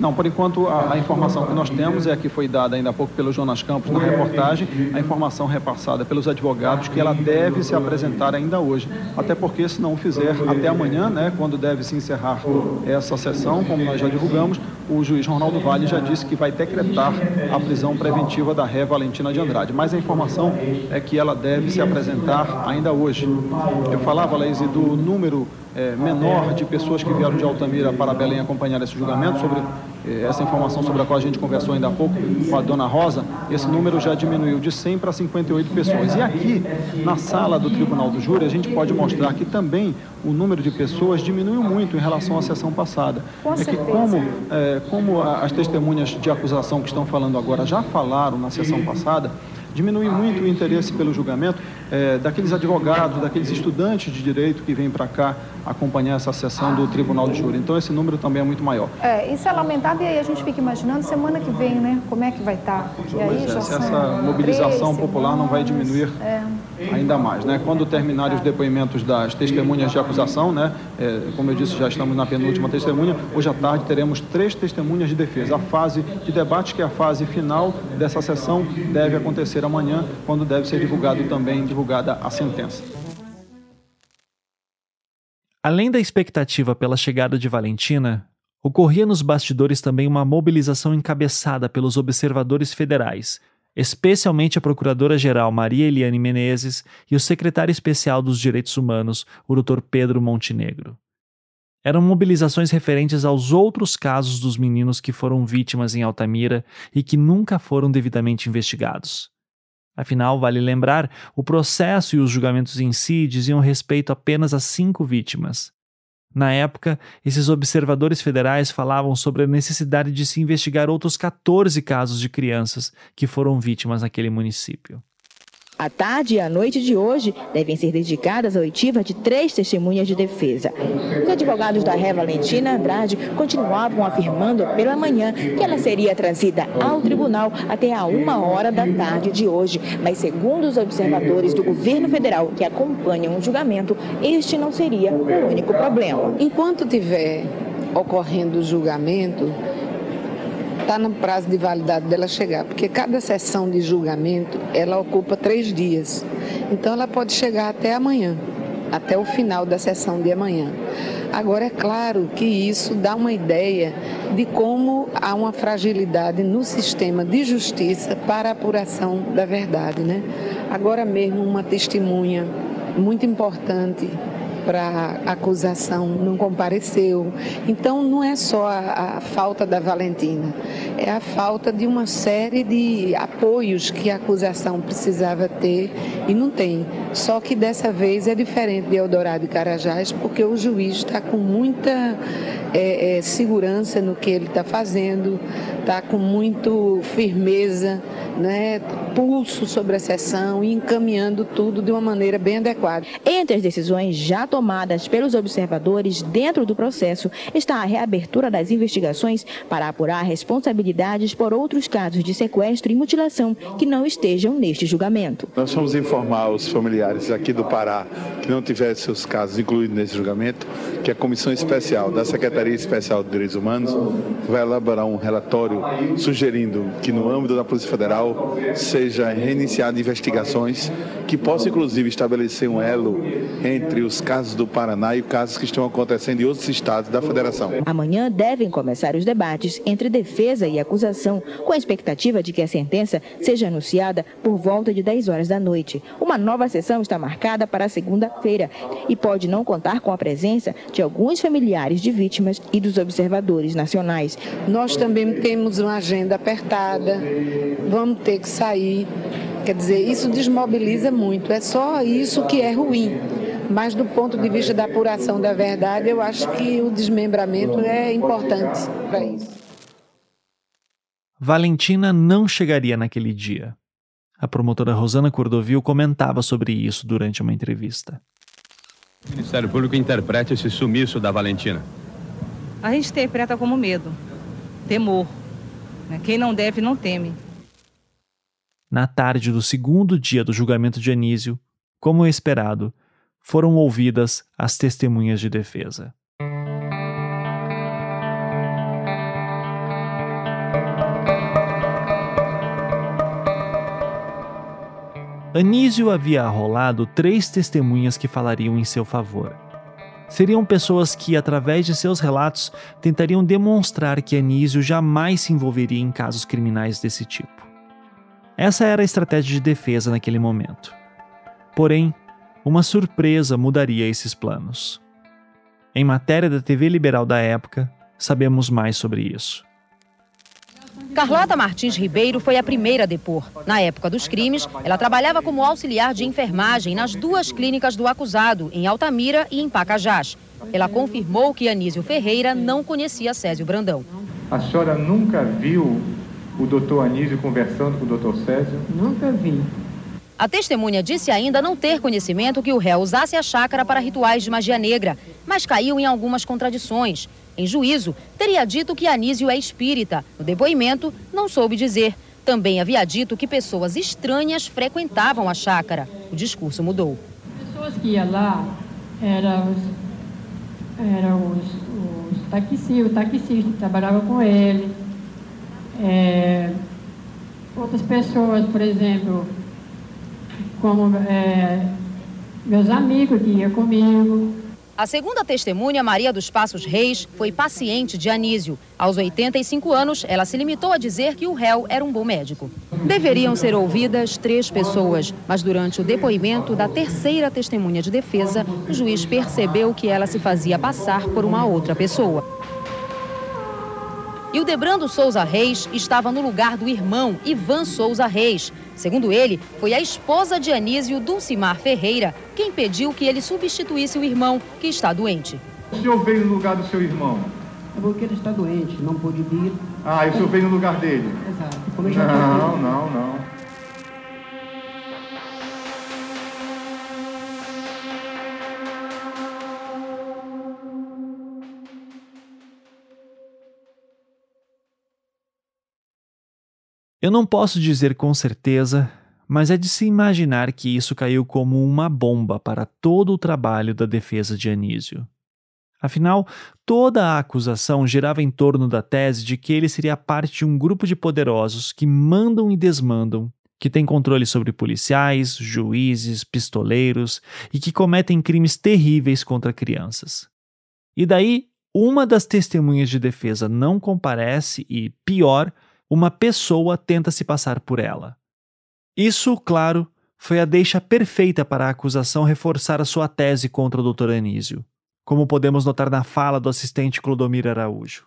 Não, por enquanto a, a, informação que nós temos é a que foi dada ainda há pouco pelo Jonas Campos na reportagem, a informação repassada pelos advogados que ela deve se apresentar ainda hoje, até porque se não fizer até amanhã, né, quando deve se encerrar essa sessão, como nós já divulgamos, o juiz Ronaldo Vale já disse que vai decretar a prisão preventiva da ré Valentina de Andrade. Mas a informação é que ela deve se apresentar ainda hoje. Eu falava, Laís, do número é, menor de pessoas que vieram de Altamira para Belém acompanhar esse julgamento, sobre essa informação sobre a qual a gente conversou ainda há pouco com a dona Rosa, esse número já diminuiu de 100 para 58 pessoas. E aqui, na sala do Tribunal do Júri, a gente pode mostrar que também o número de pessoas diminuiu muito em relação à sessão passada. Com é que como, é, como as testemunhas de acusação que estão falando agora já falaram na sessão passada, diminui muito o interesse pelo julgamento é, daqueles advogados, daqueles estudantes de direito que vêm para cá acompanhar essa sessão do Tribunal de Júri. Então esse número também é muito maior. É, isso é lamentável e aí a gente fica imaginando semana que vem, né? Como é que vai estar? Tá? Porque aí é, já se essa mobilização popular não vai diminuir é. Ainda mais, né? Quando terminarem os depoimentos das testemunhas de acusação, né? É, como eu disse, já estamos na penúltima testemunha. Hoje à tarde teremos três testemunhas de defesa. A fase de debate, que é a fase final dessa sessão, deve acontecer amanhã, quando deve ser divulgado também divulgada a sentença. Além da expectativa pela chegada de Valentina, ocorria nos bastidores também uma mobilização encabeçada pelos observadores federais, especialmente a Procuradora-Geral Maria Eliane Menezes e o Secretário Especial dos Direitos Humanos, o Dr. Pedro Montenegro. Eram mobilizações referentes aos outros casos dos meninos que foram vítimas em Altamira e que nunca foram devidamente investigados. Afinal, vale lembrar, o processo e os julgamentos em si diziam respeito apenas a cinco vítimas. Na época, esses observadores federais falavam sobre a necessidade de se investigar outros 14 casos de crianças que foram vítimas naquele município. A tarde e a noite de hoje devem ser dedicadas à oitiva de três testemunhas de defesa. Os advogados da Ré Valentina Andrade continuavam afirmando pela manhã que ela seria trazida ao tribunal até a uma hora da tarde de hoje. Mas, segundo os observadores do governo federal que acompanham o julgamento, este não seria o único problema. Enquanto tiver ocorrendo o julgamento, está no prazo de validade dela chegar, porque cada sessão de julgamento ela ocupa três dias. Então ela pode chegar até amanhã, até o final da sessão de amanhã. Agora é claro que isso dá uma ideia de como há uma fragilidade no sistema de justiça para a apuração da verdade, né? Agora mesmo uma testemunha muito importante para acusação não compareceu. Então não é só a, a, falta da Valentina, é a falta de uma série de apoios que a acusação precisava ter e não tem. Só que dessa vez é diferente de Eldorado e Carajás, porque o juiz está com muita é, é, segurança no que ele está fazendo, está com muito firmeza, né, pulso sobre a sessão e encaminhando tudo de uma maneira bem adequada. Entre as decisões já tomadas pelos observadores dentro do processo está a reabertura das investigações para apurar responsabilidades por outros casos de sequestro e mutilação que não estejam neste julgamento. Nós vamos informar os familiares aqui do Pará que não tivessem seus casos incluídos nesse julgamento, que a Comissão Especial da Secretaria Especial de Direitos Humanos vai elaborar um relatório sugerindo que no âmbito da Polícia Federal seja reiniciada investigações que possam inclusive estabelecer um elo entre os casos do Paraná e os casos que estão acontecendo em outros estados da Federação. Amanhã devem começar os debates entre defesa e acusação, com a expectativa de que a sentença seja anunciada por volta de 10 horas da noite. Uma nova sessão está marcada para segunda-feira e pode não contar com a presença de alguns familiares de vítimas e dos observadores nacionais. Nós também temos uma agenda apertada, vamos ter que sair. Quer dizer, isso desmobiliza muito. É só isso que é ruim. Mas do ponto de vista da apuração da verdade, eu acho que o desmembramento é importante para isso. Valentina não chegaria naquele dia. A promotora Rosana Cordovil comentava sobre isso durante uma entrevista. O Ministério Público interpreta esse sumiço da Valentina. A gente interpreta como medo, temor. Né? Quem não deve, não teme. Na tarde do segundo dia do julgamento de Anísio, como esperado, foram ouvidas as testemunhas de defesa. Anísio havia arrolado três testemunhas que falariam em seu favor. Seriam pessoas que, através de seus relatos, tentariam demonstrar que Anísio jamais se envolveria em casos criminais desse tipo. Essa era a estratégia de defesa naquele momento. Porém, uma surpresa mudaria esses planos. Em matéria da TV liberal da época, sabemos mais sobre isso. Carlota Martins Ribeiro foi a primeira a depor. Na época dos crimes, ela trabalhava como auxiliar de enfermagem nas duas clínicas do acusado, em Altamira e em Pacajás. Ela confirmou que Anísio Ferreira não conhecia Césio Brandão. A senhora nunca viu o doutor Anísio conversando com o doutor Césio? Nunca vi. A testemunha disse ainda não ter conhecimento que o réu usasse a chácara para rituais de magia negra, mas caiu em algumas contradições. Em juízo, teria dito que Anísio é espírita. No depoimento, não soube dizer. Também havia dito que pessoas estranhas frequentavam a chácara. O discurso mudou. Pessoas que iam lá eram os, eram os, os taxistas, o taxista trabalhava com ele. É, outras pessoas, por exemplo, como é, meus amigos que iam comigo. A segunda testemunha, Maria dos Passos Reis, foi paciente de Anísio. Aos 85 anos, ela se limitou a dizer que o réu era um bom médico. Deveriam ser ouvidas três pessoas, mas durante o depoimento da terceira testemunha de defesa, o juiz percebeu que ela se fazia passar por uma outra pessoa. E o Debrando Souza Reis estava no lugar do irmão Ivan Souza Reis. Segundo ele, foi a esposa de Anísio, Dulcimar Ferreira, quem pediu que ele substituísse o irmão, que está doente. O senhor veio no lugar do seu irmão? É porque ele está doente, não pôde vir. Ah, e o senhor veio no lugar dele? Exato. Não, não, não. Eu não posso dizer com certeza, mas é de se imaginar que isso caiu como uma bomba para todo o trabalho da defesa de Anísio. Afinal, toda a acusação girava em torno da tese de que ele seria parte de um grupo de poderosos que mandam e desmandam, que tem controle sobre policiais, juízes, pistoleiros e que cometem crimes terríveis contra crianças. E daí, uma das testemunhas de defesa não comparece e, pior, uma pessoa tenta se passar por ela. Isso, claro, foi a deixa perfeita para a acusação reforçar a sua tese contra o Dr. Anísio, como podemos notar na fala do assistente Clodomir Araújo.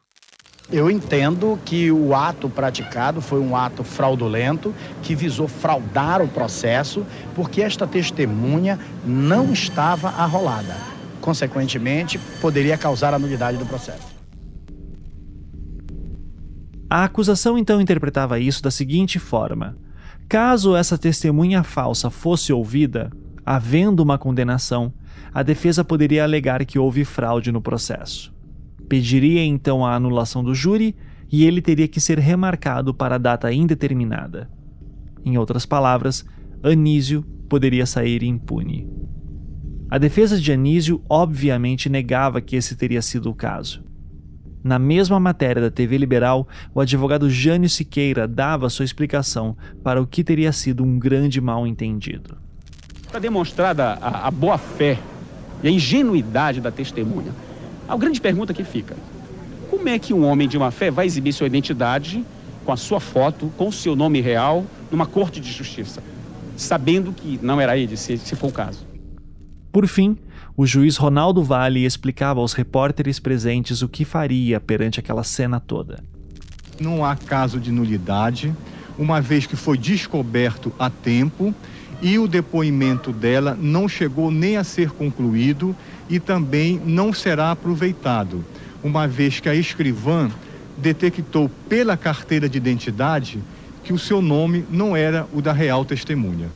Eu entendo que o ato praticado foi um ato fraudulento que visou fraudar o processo, porque esta testemunha não estava arrolada. Consequentemente, poderia causar a nulidade do processo. A acusação então interpretava isso da seguinte forma: caso essa testemunha falsa fosse ouvida, havendo uma condenação, a defesa poderia alegar que houve fraude no processo. Pediria então a anulação do júri e ele teria que ser remarcado para data indeterminada. Em outras palavras, Anísio poderia sair impune. A defesa de Anísio obviamente negava que esse teria sido o caso. Na mesma matéria da TV Liberal, o advogado Jânio Siqueira dava sua explicação para o que teria sido um grande mal-entendido. Está demonstrada a, a boa-fé e a ingenuidade da testemunha. A grande pergunta que fica: como é que um homem de má fé vai exibir sua identidade com a sua foto, com o seu nome real, numa corte de justiça, sabendo que não era ele, se, se for o caso? Por fim, o juiz Ronaldo Vale explicava aos repórteres presentes o que faria perante aquela cena toda. Não há caso de nulidade, uma vez que foi descoberto a tempo e o depoimento dela não chegou nem a ser concluído e também não será aproveitado, uma vez que a escrivã detectou pela carteira de identidade que o seu nome não era o da real testemunha.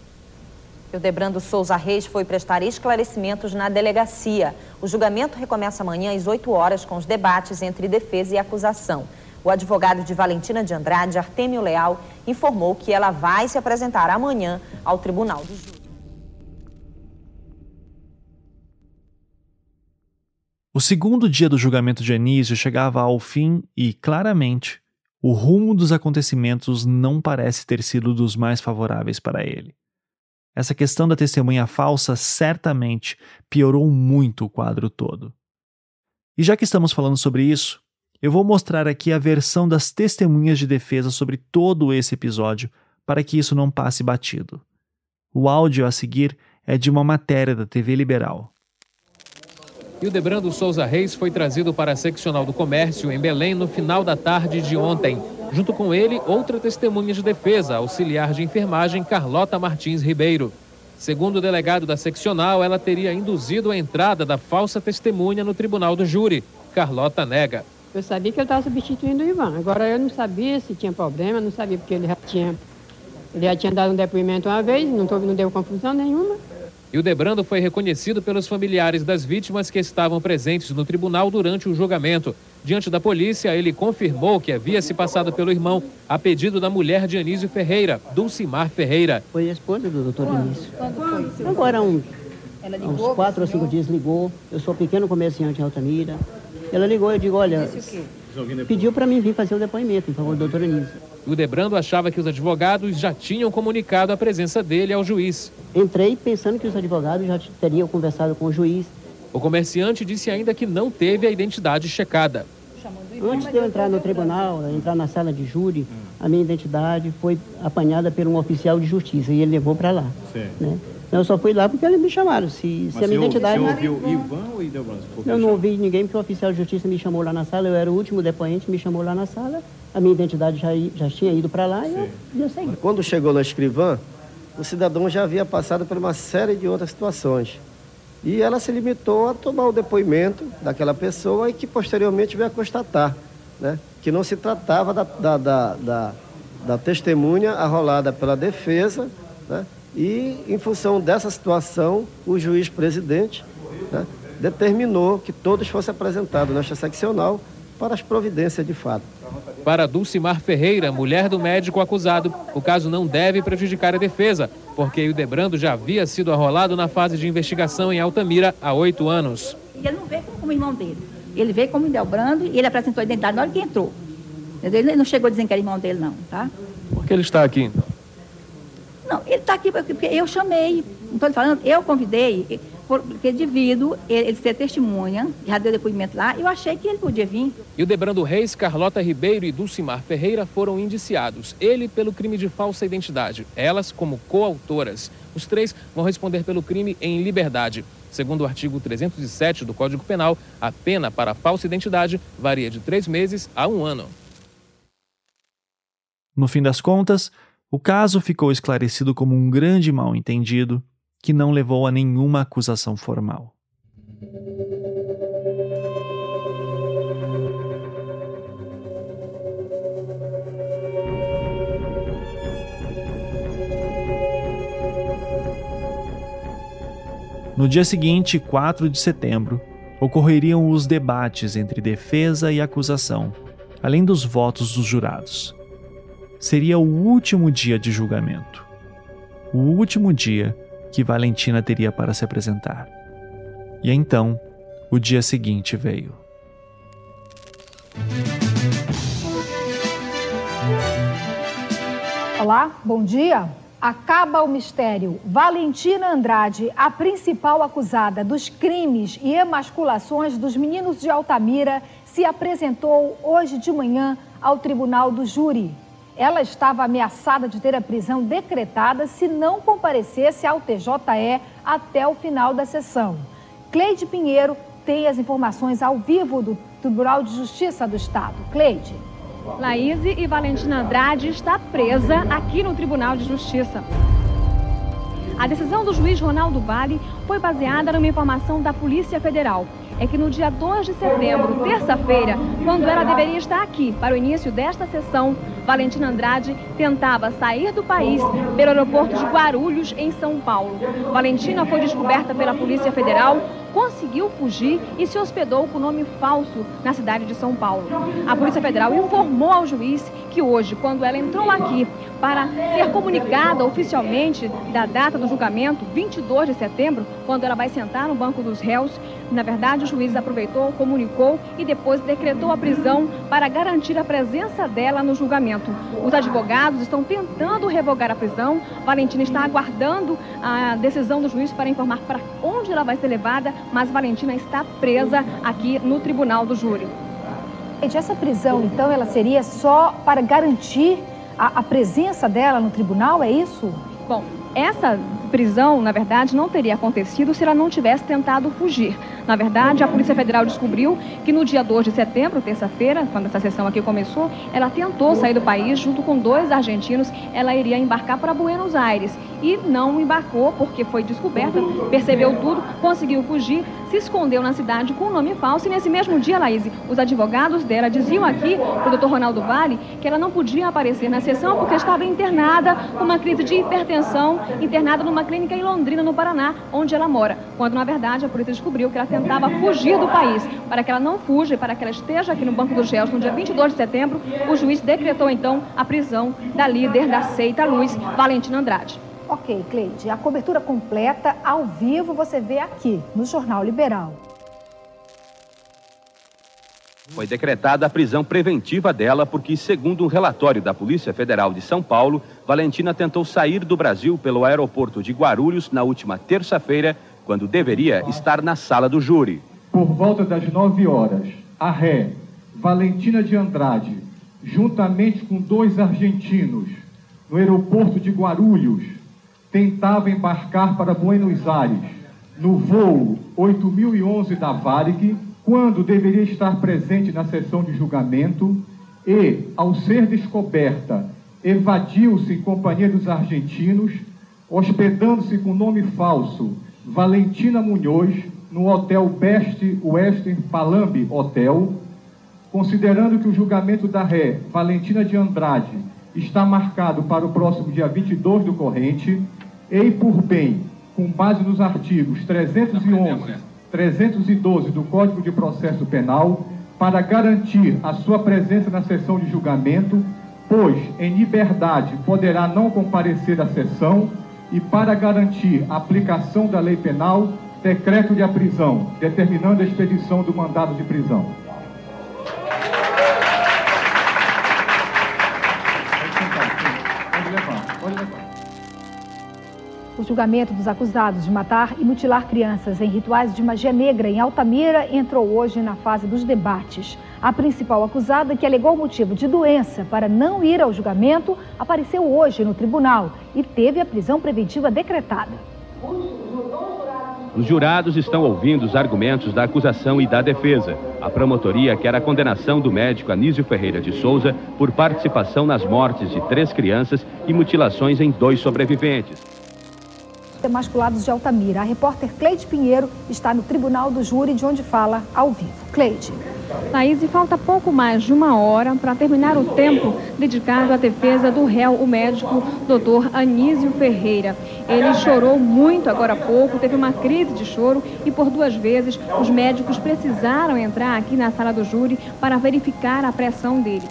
O Debrando Souza Reis foi prestar esclarecimentos na delegacia. O julgamento recomeça amanhã às 8 horas com os debates entre defesa e acusação. O advogado de Valentina de Andrade, Artemio Leal, informou que ela vai se apresentar amanhã ao Tribunal do Júri. O segundo dia do julgamento de Anísio chegava ao fim e, claramente, o rumo dos acontecimentos não parece ter sido dos mais favoráveis para ele. Essa questão da testemunha falsa certamente piorou muito o quadro todo. E já que estamos falando sobre isso, eu vou mostrar aqui a versão das testemunhas de defesa sobre todo esse episódio para que isso não passe batido. O áudio a seguir é de uma matéria da TV Liberal. Hildebrando Souza Reis foi trazido para a seccional do comércio em Belém no final da tarde de ontem. Junto com ele, outra testemunha de defesa, auxiliar de enfermagem Carlota Martins Ribeiro. Segundo o delegado da seccional, ela teria induzido a entrada da falsa testemunha no tribunal do júri. Carlota nega. Eu sabia que ele estava substituindo o Ivan. Agora eu não sabia se tinha problema, não sabia porque ele já tinha, ele já tinha dado um depoimento uma vez, não, tô, não deu confusão nenhuma. E o Debrando foi reconhecido pelos familiares das vítimas que estavam presentes no tribunal durante o julgamento. Diante da polícia, ele confirmou que havia se passado pelo irmão a pedido da mulher de Anísio Ferreira, Dulcimar Ferreira. Foi a esposa do doutor Anísio. Agora, um, uns quatro ou cinco dias ligou. Eu sou pequeno comerciante em Altamira. Ela ligou e eu digo, olha, pediu para mim vir fazer o depoimento em favor do doutor Anísio. O Debrando achava que os advogados já tinham comunicado a presença dele ao juiz. Entrei pensando que os advogados já teriam conversado com o juiz. O comerciante disse ainda que não teve a identidade checada. Antes de eu entrar no tribunal, entrar na sala de júri, a minha identidade foi apanhada por um oficial de justiça e ele levou para lá. Né? Eu só fui lá porque eles me chamaram. Se, se a minha identidade. Você ouviu Ivan ou Idelbrando? Eu não ouvi ninguém porque o oficial de justiça me chamou lá na sala. Eu era o último depoente, me chamou lá na sala. A minha identidade já, já tinha ido para lá e eu, eu segui. Quando chegou na escrivã, o cidadão já havia passado por uma série de outras situações. E ela se limitou a tomar o depoimento daquela pessoa e que posteriormente veio a constatar né, que não se tratava da, da, da, da, da testemunha arrolada pela defesa. Né, e, em função dessa situação, o juiz presidente né, determinou que todos fossem apresentados nesta seccional para as providências de fato. Para Dulcimar Ferreira, mulher do médico acusado, o caso não deve prejudicar a defesa, porque o Debrando já havia sido arrolado na fase de investigação em Altamira há oito anos. Ele não veio como irmão dele. Ele veio como Delbrando e ele apresentou a identidade na hora que entrou. Ele não chegou dizendo que era irmão dele, não, tá? Por que ele está aqui, então? Não, ele está aqui porque eu chamei. Não estou falando, eu convidei, porque devido ele, ele ser testemunha, já deu depoimento lá, eu achei que ele podia vir. E o Debrando Reis, Carlota Ribeiro e Dulcimar Ferreira foram indiciados. Ele pelo crime de falsa identidade, elas como coautoras. Os três vão responder pelo crime em liberdade. Segundo o artigo 307 do Código Penal, a pena para falsa identidade varia de três meses a um ano. No fim das contas, o caso ficou esclarecido como um grande mal-entendido que não levou a nenhuma acusação formal. No dia seguinte, 4 de setembro, ocorreriam os debates entre defesa e acusação, além dos votos dos jurados. Seria o último dia de julgamento. O último dia que Valentina teria para se apresentar. E então, o dia seguinte veio. Olá, bom dia. Acaba o mistério. Valentina Andrade, a principal acusada dos crimes e emasculações dos meninos de Altamira, se apresentou hoje de manhã ao tribunal do júri. Ela estava ameaçada de ter a prisão decretada se não comparecesse ao TJE até o final da sessão. Cleide Pinheiro tem as informações ao vivo do Tribunal de Justiça do Estado. Cleide. Laís e Valentina Andrade está presa aqui no Tribunal de Justiça. A decisão do juiz Ronaldo Vale foi baseada numa informação da Polícia Federal. É que no dia 2 de setembro, terça-feira, quando ela deveria estar aqui para o início desta sessão, Valentina Andrade tentava sair do país pelo aeroporto de Guarulhos, em São Paulo. Valentina foi descoberta pela Polícia Federal conseguiu fugir e se hospedou com nome falso na cidade de São Paulo. A Polícia Federal informou ao juiz que hoje, quando ela entrou aqui para ser comunicada oficialmente da data do julgamento, 22 de setembro, quando ela vai sentar no banco dos réus, na verdade o juiz aproveitou, comunicou e depois decretou a prisão para garantir a presença dela no julgamento. Os advogados estão tentando revogar a prisão. Valentina está aguardando a decisão do juiz para informar para onde ela vai ser levada mas Valentina está presa aqui no tribunal do júri. Essa prisão, então, ela seria só para garantir a, a presença dela no tribunal, é isso? Bom, essa prisão, na verdade, não teria acontecido se ela não tivesse tentado fugir. Na verdade, a Polícia Federal descobriu que no dia 2 de setembro, terça-feira, quando essa sessão aqui começou, ela tentou sair do país junto com dois argentinos. Ela iria embarcar para Buenos Aires e não embarcou porque foi descoberta, percebeu tudo, conseguiu fugir, se escondeu na cidade com um nome falso e nesse mesmo dia, Laís, os advogados dela diziam aqui para o doutor Ronaldo Vale que ela não podia aparecer na sessão porque estava internada com uma crise de hipertensão, internada numa clínica em Londrina, no Paraná, onde ela mora. Quando, na verdade, a polícia descobriu que ela tentava fugir do país. Para que ela não fuja e para que ela esteja aqui no Banco dos Réus no dia 22 de setembro, o juiz decretou, então, a prisão da líder da seita Luz, Valentina Andrade. Ok, Cleide, a cobertura completa ao vivo você vê aqui no Jornal Liberal. Foi decretada a prisão preventiva dela porque, segundo um relatório da Polícia Federal de São Paulo, Valentina tentou sair do Brasil pelo aeroporto de Guarulhos na última terça-feira, quando deveria estar na sala do júri. Por volta das nove horas, a ré Valentina de Andrade, juntamente com dois argentinos, no aeroporto de Guarulhos, tentava embarcar para Buenos Aires, no voo 8011 da Varig, quando deveria estar presente na sessão de julgamento e, ao ser descoberta, evadiu-se em companhia dos argentinos, hospedando-se com nome falso Valentina Munhoz no hotel Best Western Palambi Hotel, considerando que o julgamento da ré Valentina de Andrade está marcado para o próximo dia 22 do corrente, e por bem, com base nos artigos 311 312 do Código de Processo Penal para garantir a sua presença na sessão de julgamento, pois em liberdade poderá não comparecer à sessão e para garantir a aplicação da lei penal, decreto de prisão, determinando a expedição do mandado de prisão. O julgamento dos acusados de matar e mutilar crianças em rituais de magia negra em Altamira entrou hoje na fase dos debates. A principal acusada, que alegou motivo de doença para não ir ao julgamento, apareceu hoje no tribunal e teve a prisão preventiva decretada. Os jurados estão ouvindo os argumentos da acusação e da defesa. A promotoria quer a condenação do médico Anísio Ferreira de Souza por participação nas mortes de três crianças e mutilações em dois sobreviventes. Emasculados de Altamira. A repórter Cleide Pinheiro está no Tribunal do Júri, de onde fala ao vivo. Cleide. Thaís, e falta pouco mais de uma hora para terminar o tempo dedicado à defesa do réu, o médico doutor Anísio Ferreira. Ele chorou muito agora há pouco, teve uma crise de choro e por duas vezes os médicos precisaram entrar aqui na sala do júri para verificar a pressão dele.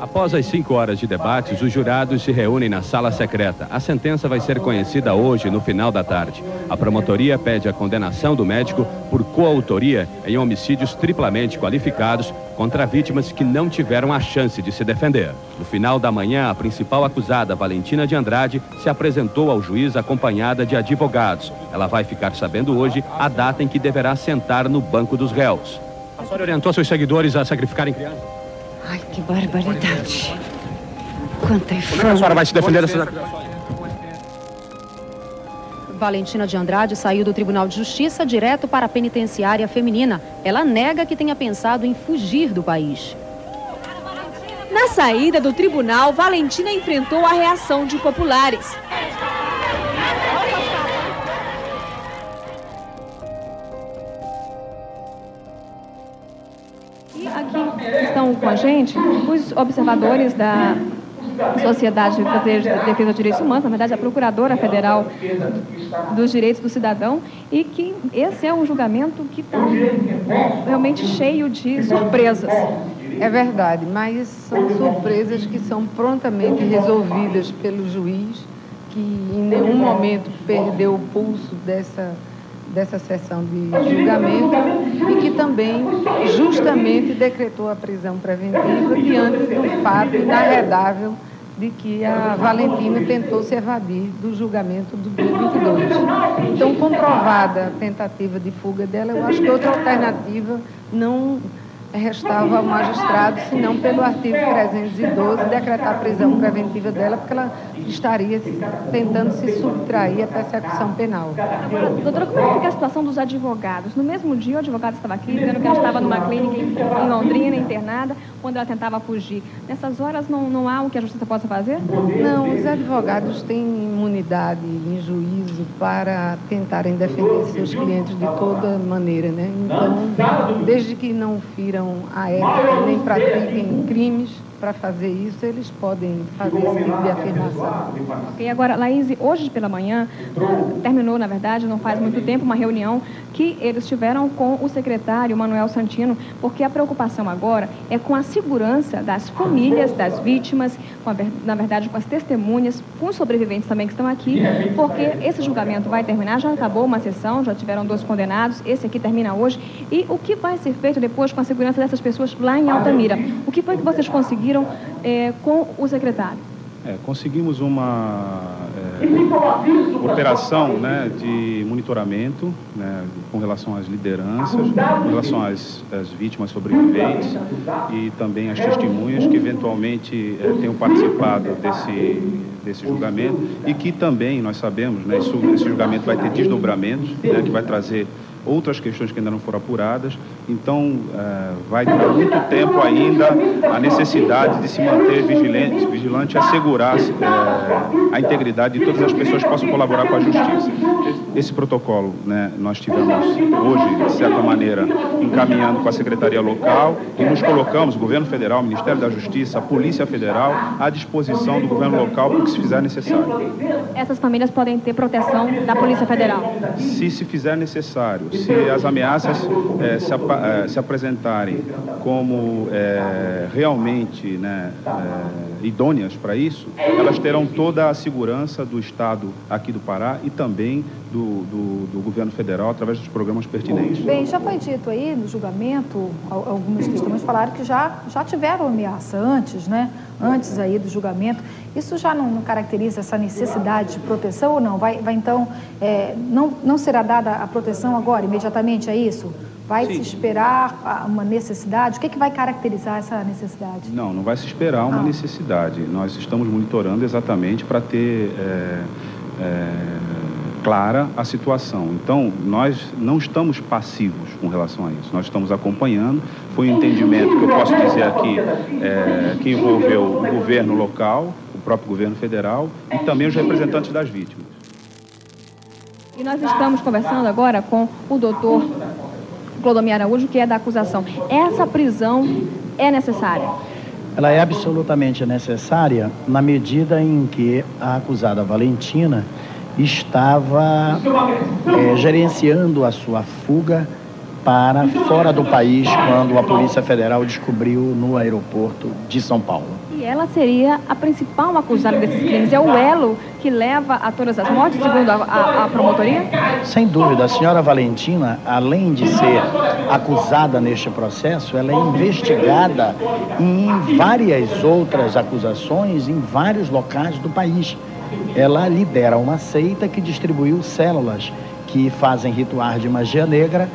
Após as cinco horas de debates, os jurados se reúnem na sala secreta. A sentença vai ser conhecida hoje, no final da tarde. A promotoria pede a condenação do médico por coautoria em homicídios triplamente qualificados contra vítimas que não tiveram a chance de se defender. No final da manhã, a principal acusada, Valentina de Andrade, se apresentou ao juiz acompanhada de advogados. Ela vai ficar sabendo hoje a data em que deverá sentar no banco dos réus. A senhora orientou seus seguidores a sacrificarem crianças? Ai, que barbaridade. Quanta infâmia. É a senhora vai se defender dessas Valentina de Andrade saiu do Tribunal de Justiça direto para a penitenciária feminina. Ela nega que tenha pensado em fugir do país. Na saída do tribunal, Valentina enfrentou a reação de populares. Estão com a gente os observadores da Sociedade de Defesa dos Direitos Humanos, na verdade a Procuradora Federal dos Direitos do Cidadão, e que esse é um julgamento que está realmente cheio de surpresas. É verdade, mas são surpresas que são prontamente resolvidas pelo juiz, que em nenhum momento perdeu o pulso dessa dessa sessão de julgamento e que também justamente decretou a prisão preventiva diante do fato inarredável de que a Valentina tentou se evadir do julgamento do dia 22. Então, comprovada a tentativa de fuga dela, eu acho que outra alternativa não restava ao magistrado, senão pelo artigo 312, decretar a prisão preventiva dela, porque ela estaria tentando se subtrair à persecução penal. Doutora, como é fica a situação dos advogados? No mesmo dia, o advogado estava aqui, dizendo que ela estava numa clínica em Londrina, internada, quando ela tentava fugir. Nessas horas, não, não há o que a justiça possa fazer? Não, os advogados têm imunidade em juízo para tentarem defender seus clientes de toda maneira, né? Então, desde que não firam a ética nem pratiquem crimes, para fazer isso, eles podem fazer esse tipo de afirmação. Ok, agora, Laís, hoje pela manhã, terminou, na verdade, não faz muito tempo, uma reunião que eles tiveram com o secretário Manuel Santino, porque a preocupação agora é com a segurança das famílias, das vítimas, a, na verdade, com as testemunhas, com os sobreviventes também que estão aqui, porque esse julgamento vai terminar, já acabou uma sessão, já tiveram dois condenados, esse aqui termina hoje, e o que vai ser feito depois com a segurança dessas pessoas lá em Altamira? O que foi que vocês conseguiram conseguiram é, com o secretário? É, conseguimos uma é, operação né, de monitoramento né, com relação às lideranças, com relação às, às, vítimas sobreviventes e também às testemunhas que eventualmente é, tenham participado desse, desse julgamento e que também nós sabemos, né, isso, esse julgamento vai ter desdobramentos, né, que vai trazer outras questões que ainda não foram apuradas. Então, é, vai durar muito tempo ainda a necessidade de se manter vigilante, vigilante assegurar é, a integridade de todas as pessoas que possam colaborar com a justiça. Esse protocolo, né, nós tivemos hoje, de certa maneira, encaminhando com a Secretaria Local e nos colocamos, Governo Federal, Ministério da Justiça, Polícia Federal, à disposição do Governo Local para o que se fizer necessário. Essas famílias podem ter proteção da Polícia Federal? Se se fizer necessário se as ameaças é, se, é, se, apresentarem como é, realmente né, idôneas para isso, elas terão toda a segurança do Estado aqui do Pará e também do, do, do, governo federal através dos programas pertinentes. Bem, já foi dito aí no julgamento, algumas testemunhas falaram que já, já tiveram ameaça antes, né? Antes aí do julgamento. Isso já não, não caracteriza essa necessidade de proteção ou não? Vai, vai então, é, não, não será dada a proteção agora, imediatamente, é isso? Vai Sim. se esperar uma necessidade? O que, é que vai caracterizar essa necessidade? Não, não vai se esperar uma ah. necessidade. Nós estamos monitorando exatamente para ter é, é, clara a situação. Então, nós não estamos passivos com relação a isso, nós estamos acompanhando. Foi um entendimento que eu posso dizer aqui é, que envolveu o governo local, o próprio governo federal e também os representantes das vítimas. E nós estamos conversando agora com o doutor Clodomir Araújo, que é da acusação. Essa prisão é necessária? Ela é absolutamente necessária na medida em que a acusada Valentina estava é, gerenciando a sua fuga para fora do país quando a Polícia Federal descobriu no aeroporto de São Paulo. E ela seria a principal acusada desses crimes. É o elo que leva a todas as mortes, segundo a, a, a promotoria? Sem dúvida. A senhora Valentina, além de ser acusada neste processo, ela é investigada em várias outras acusações em vários locais do país ela lidera uma seita que distribuiu células que fazem rituais de magia negra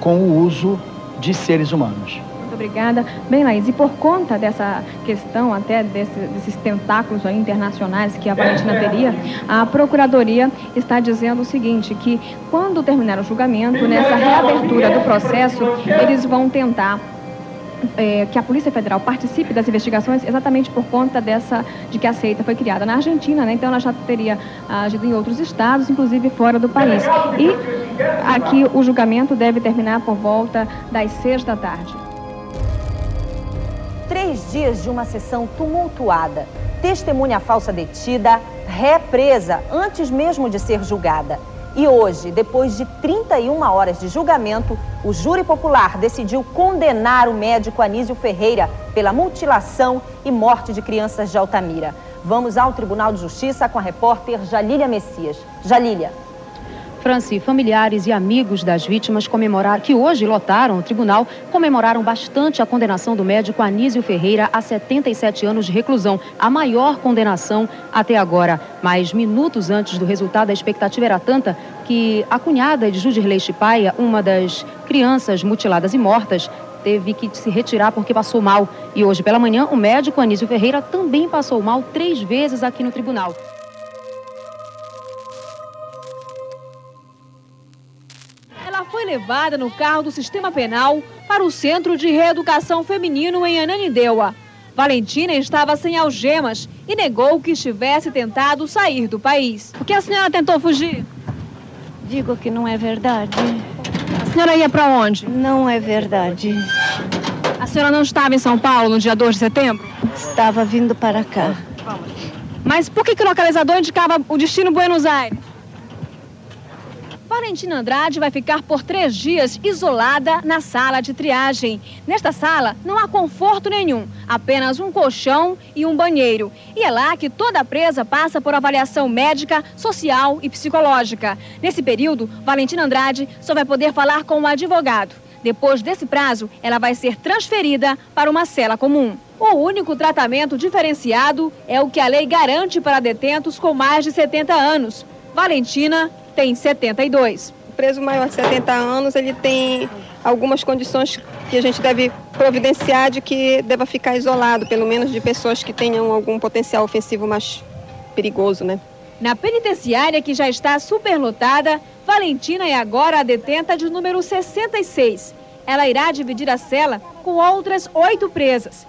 com o uso de seres humanos. Muito obrigada. Bem, Laís, e por conta dessa questão, até desse, desses tentáculos internacionais que a Valentina teria, a Procuradoria está dizendo o seguinte, que quando terminar o julgamento, nessa reabertura do processo, eles vão tentar é, que a Polícia Federal participe das investigações exatamente por conta dessa de que a seita foi criada na Argentina, né? Então ela já teria agido em outros estados, inclusive fora do país. E aqui o julgamento deve terminar por volta das seis da tarde. Três dias de uma sessão tumultuada. Testemunha falsa detida, represa antes mesmo de ser julgada. E hoje, depois de 31 horas de julgamento, o júri popular decidiu condenar o médico Anísio Ferreira pela mutilação e morte de crianças de Altamira. Vamos ao Tribunal de Justiça com a repórter Jalília Messias. Jalília. Franci, familiares e amigos das vítimas comemoraram, que hoje lotaram o tribunal, comemoraram bastante a condenação do médico Anísio Ferreira a 77 anos de reclusão, a maior condenação até agora. Mas minutos antes do resultado, a expectativa era tanta que a cunhada de Judirley Chipaia, uma das crianças mutiladas e mortas, teve que se retirar porque passou mal. E hoje pela manhã, o médico Anísio Ferreira também passou mal três vezes aqui no tribunal. foi levada no carro do sistema penal para o Centro de Reeducação Feminino em Ananindeua. Valentina estava sem algemas e negou que estivesse tentado sair do país. Por que a senhora tentou fugir? Digo que não é verdade. Senhora ia para onde? Não é verdade. A senhora não estava em São Paulo no dia 2 de setembro? Estava vindo para cá. Mas por que, que o localizador indicava o destino Buenos Aires? Valentina Andrade vai ficar por três dias isolada na sala de triagem. Nesta sala não há conforto nenhum, apenas um colchão e um banheiro. E é lá que toda presa passa por avaliação médica, social e psicológica. Nesse período, Valentina Andrade só vai poder falar com um advogado. Depois desse prazo, ela vai ser transferida para uma cela comum. O único tratamento diferenciado é o que a lei garante para detentos com mais de 70 anos. Valentina tem 72. O preso maior de 70 anos, ele tem algumas condições que a gente deve providenciar de que deva ficar isolado, pelo menos de pessoas que tenham algum potencial ofensivo mais perigoso, né? Na penitenciária que já está superlotada, Valentina é agora a detenta de número 66. Ela irá dividir a cela com outras oito presas.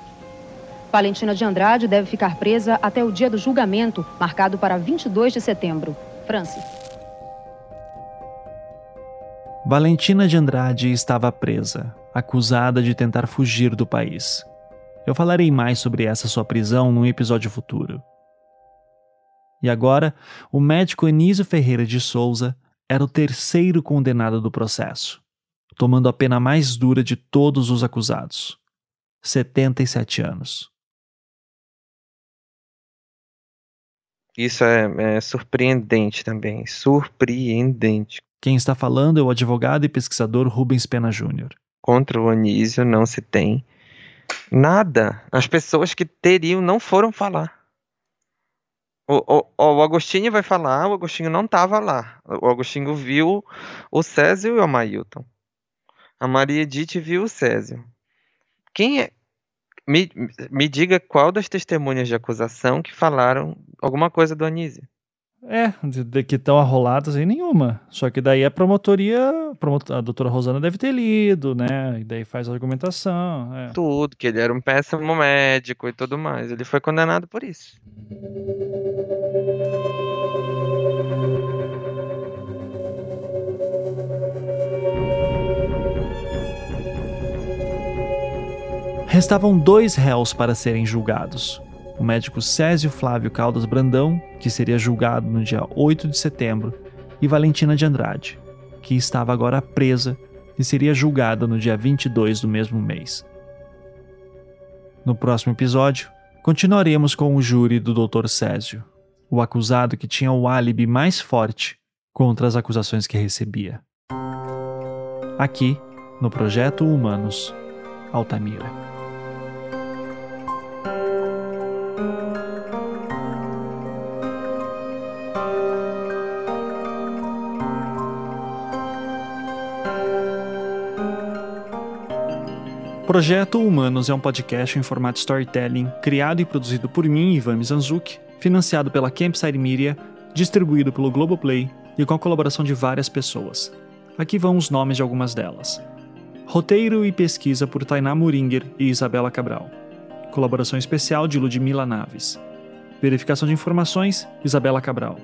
Valentina de Andrade deve ficar presa até o dia do julgamento, marcado para 22 de setembro. Francis. Valentina de Andrade estava presa, acusada de tentar fugir do país. Eu falarei mais sobre essa sua prisão num episódio futuro. E agora, o médico Anísio Ferreira de Souza era o terceiro condenado do processo, tomando a pena mais dura de todos os acusados: 77 anos. Isso é, é surpreendente também, surpreendente. Quem está falando é o advogado e pesquisador Rubens Pena Júnior. Contra o Anísio não se tem nada. As pessoas que teriam não foram falar. O, o, o Agostinho vai falar, o Agostinho não estava lá. O Agostinho viu o Césio e o Amailton. A Maria Edith viu o Césio. Quem é? Me, me diga qual das testemunhas de acusação que falaram alguma coisa do Anísio. É, de, de que estão arroladas aí nenhuma. Só que daí a promotoria, a doutora Rosana deve ter lido, né? E daí faz a argumentação. É. Tudo, que ele era um péssimo médico e tudo mais. Ele foi condenado por isso. Restavam dois réus para serem julgados: o médico Césio Flávio Caldas Brandão, que seria julgado no dia 8 de setembro, e Valentina de Andrade, que estava agora presa e seria julgada no dia 22 do mesmo mês. No próximo episódio, continuaremos com o júri do Dr. Césio, o acusado que tinha o álibi mais forte contra as acusações que recebia. Aqui, no Projeto Humanos, Altamira. Projeto Humanos é um podcast em formato storytelling, criado e produzido por mim, Ivan Mizanzuki, financiado pela Campside Media, distribuído pelo Globoplay e com a colaboração de várias pessoas. Aqui vão os nomes de algumas delas. Roteiro e pesquisa por Tainá Muringer e Isabela Cabral. Colaboração especial de Ludmila Naves. Verificação de informações, Isabela Cabral.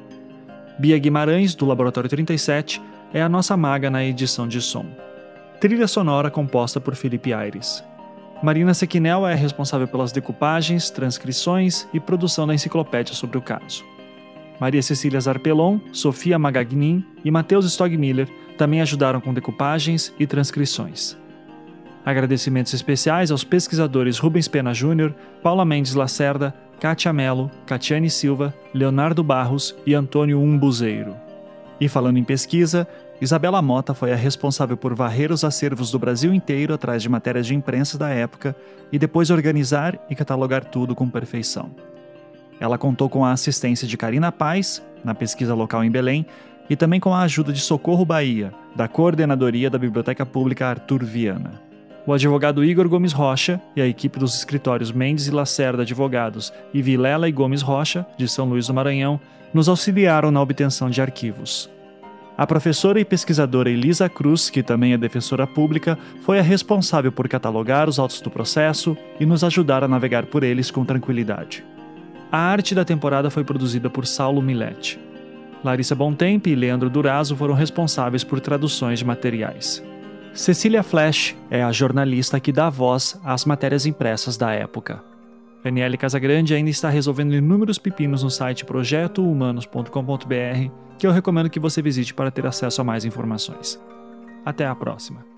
Bia Guimarães, do Laboratório 37, é a nossa maga na edição de som. Trilha sonora composta por Felipe Aires. Marina Sequinel é responsável pelas decupagens, transcrições e produção da enciclopédia sobre o caso. Maria Cecília Zarpelon, Sofia Magagnin e Matheus Stogmiller também ajudaram com decupagens e transcrições. Agradecimentos especiais aos pesquisadores Rubens Pena Júnior, Paula Mendes Lacerda, Kátia Mello, Catiane Silva, Leonardo Barros e Antônio Umbuzeiro. E falando em pesquisa, Isabela Mota foi a responsável por varrer os acervos do Brasil inteiro atrás de matérias de imprensa da época e depois organizar e catalogar tudo com perfeição. Ela contou com a assistência de Karina Paz, na pesquisa local em Belém, e também com a ajuda de Socorro Bahia, da Coordenadoria da Biblioteca Pública Arthur Viana. O advogado Igor Gomes Rocha e a equipe dos escritórios Mendes e Lacerda Advogados e Vilela e Gomes Rocha, de São Luís do Maranhão, nos auxiliaram na obtenção de arquivos. A professora e pesquisadora Elisa Cruz, que também é defensora pública, foi a responsável por catalogar os autos do processo e nos ajudar a navegar por eles com tranquilidade. A arte da temporada foi produzida por Saulo Milete. Larissa Bontempo e Leandro Durazo foram responsáveis por traduções de materiais. Cecília Flash é a jornalista que dá voz às matérias impressas da época. Daniele Casagrande ainda está resolvendo inúmeros pepinos no site projetohumanos.com.br que eu recomendo que você visite para ter acesso a mais informações. Até a próxima!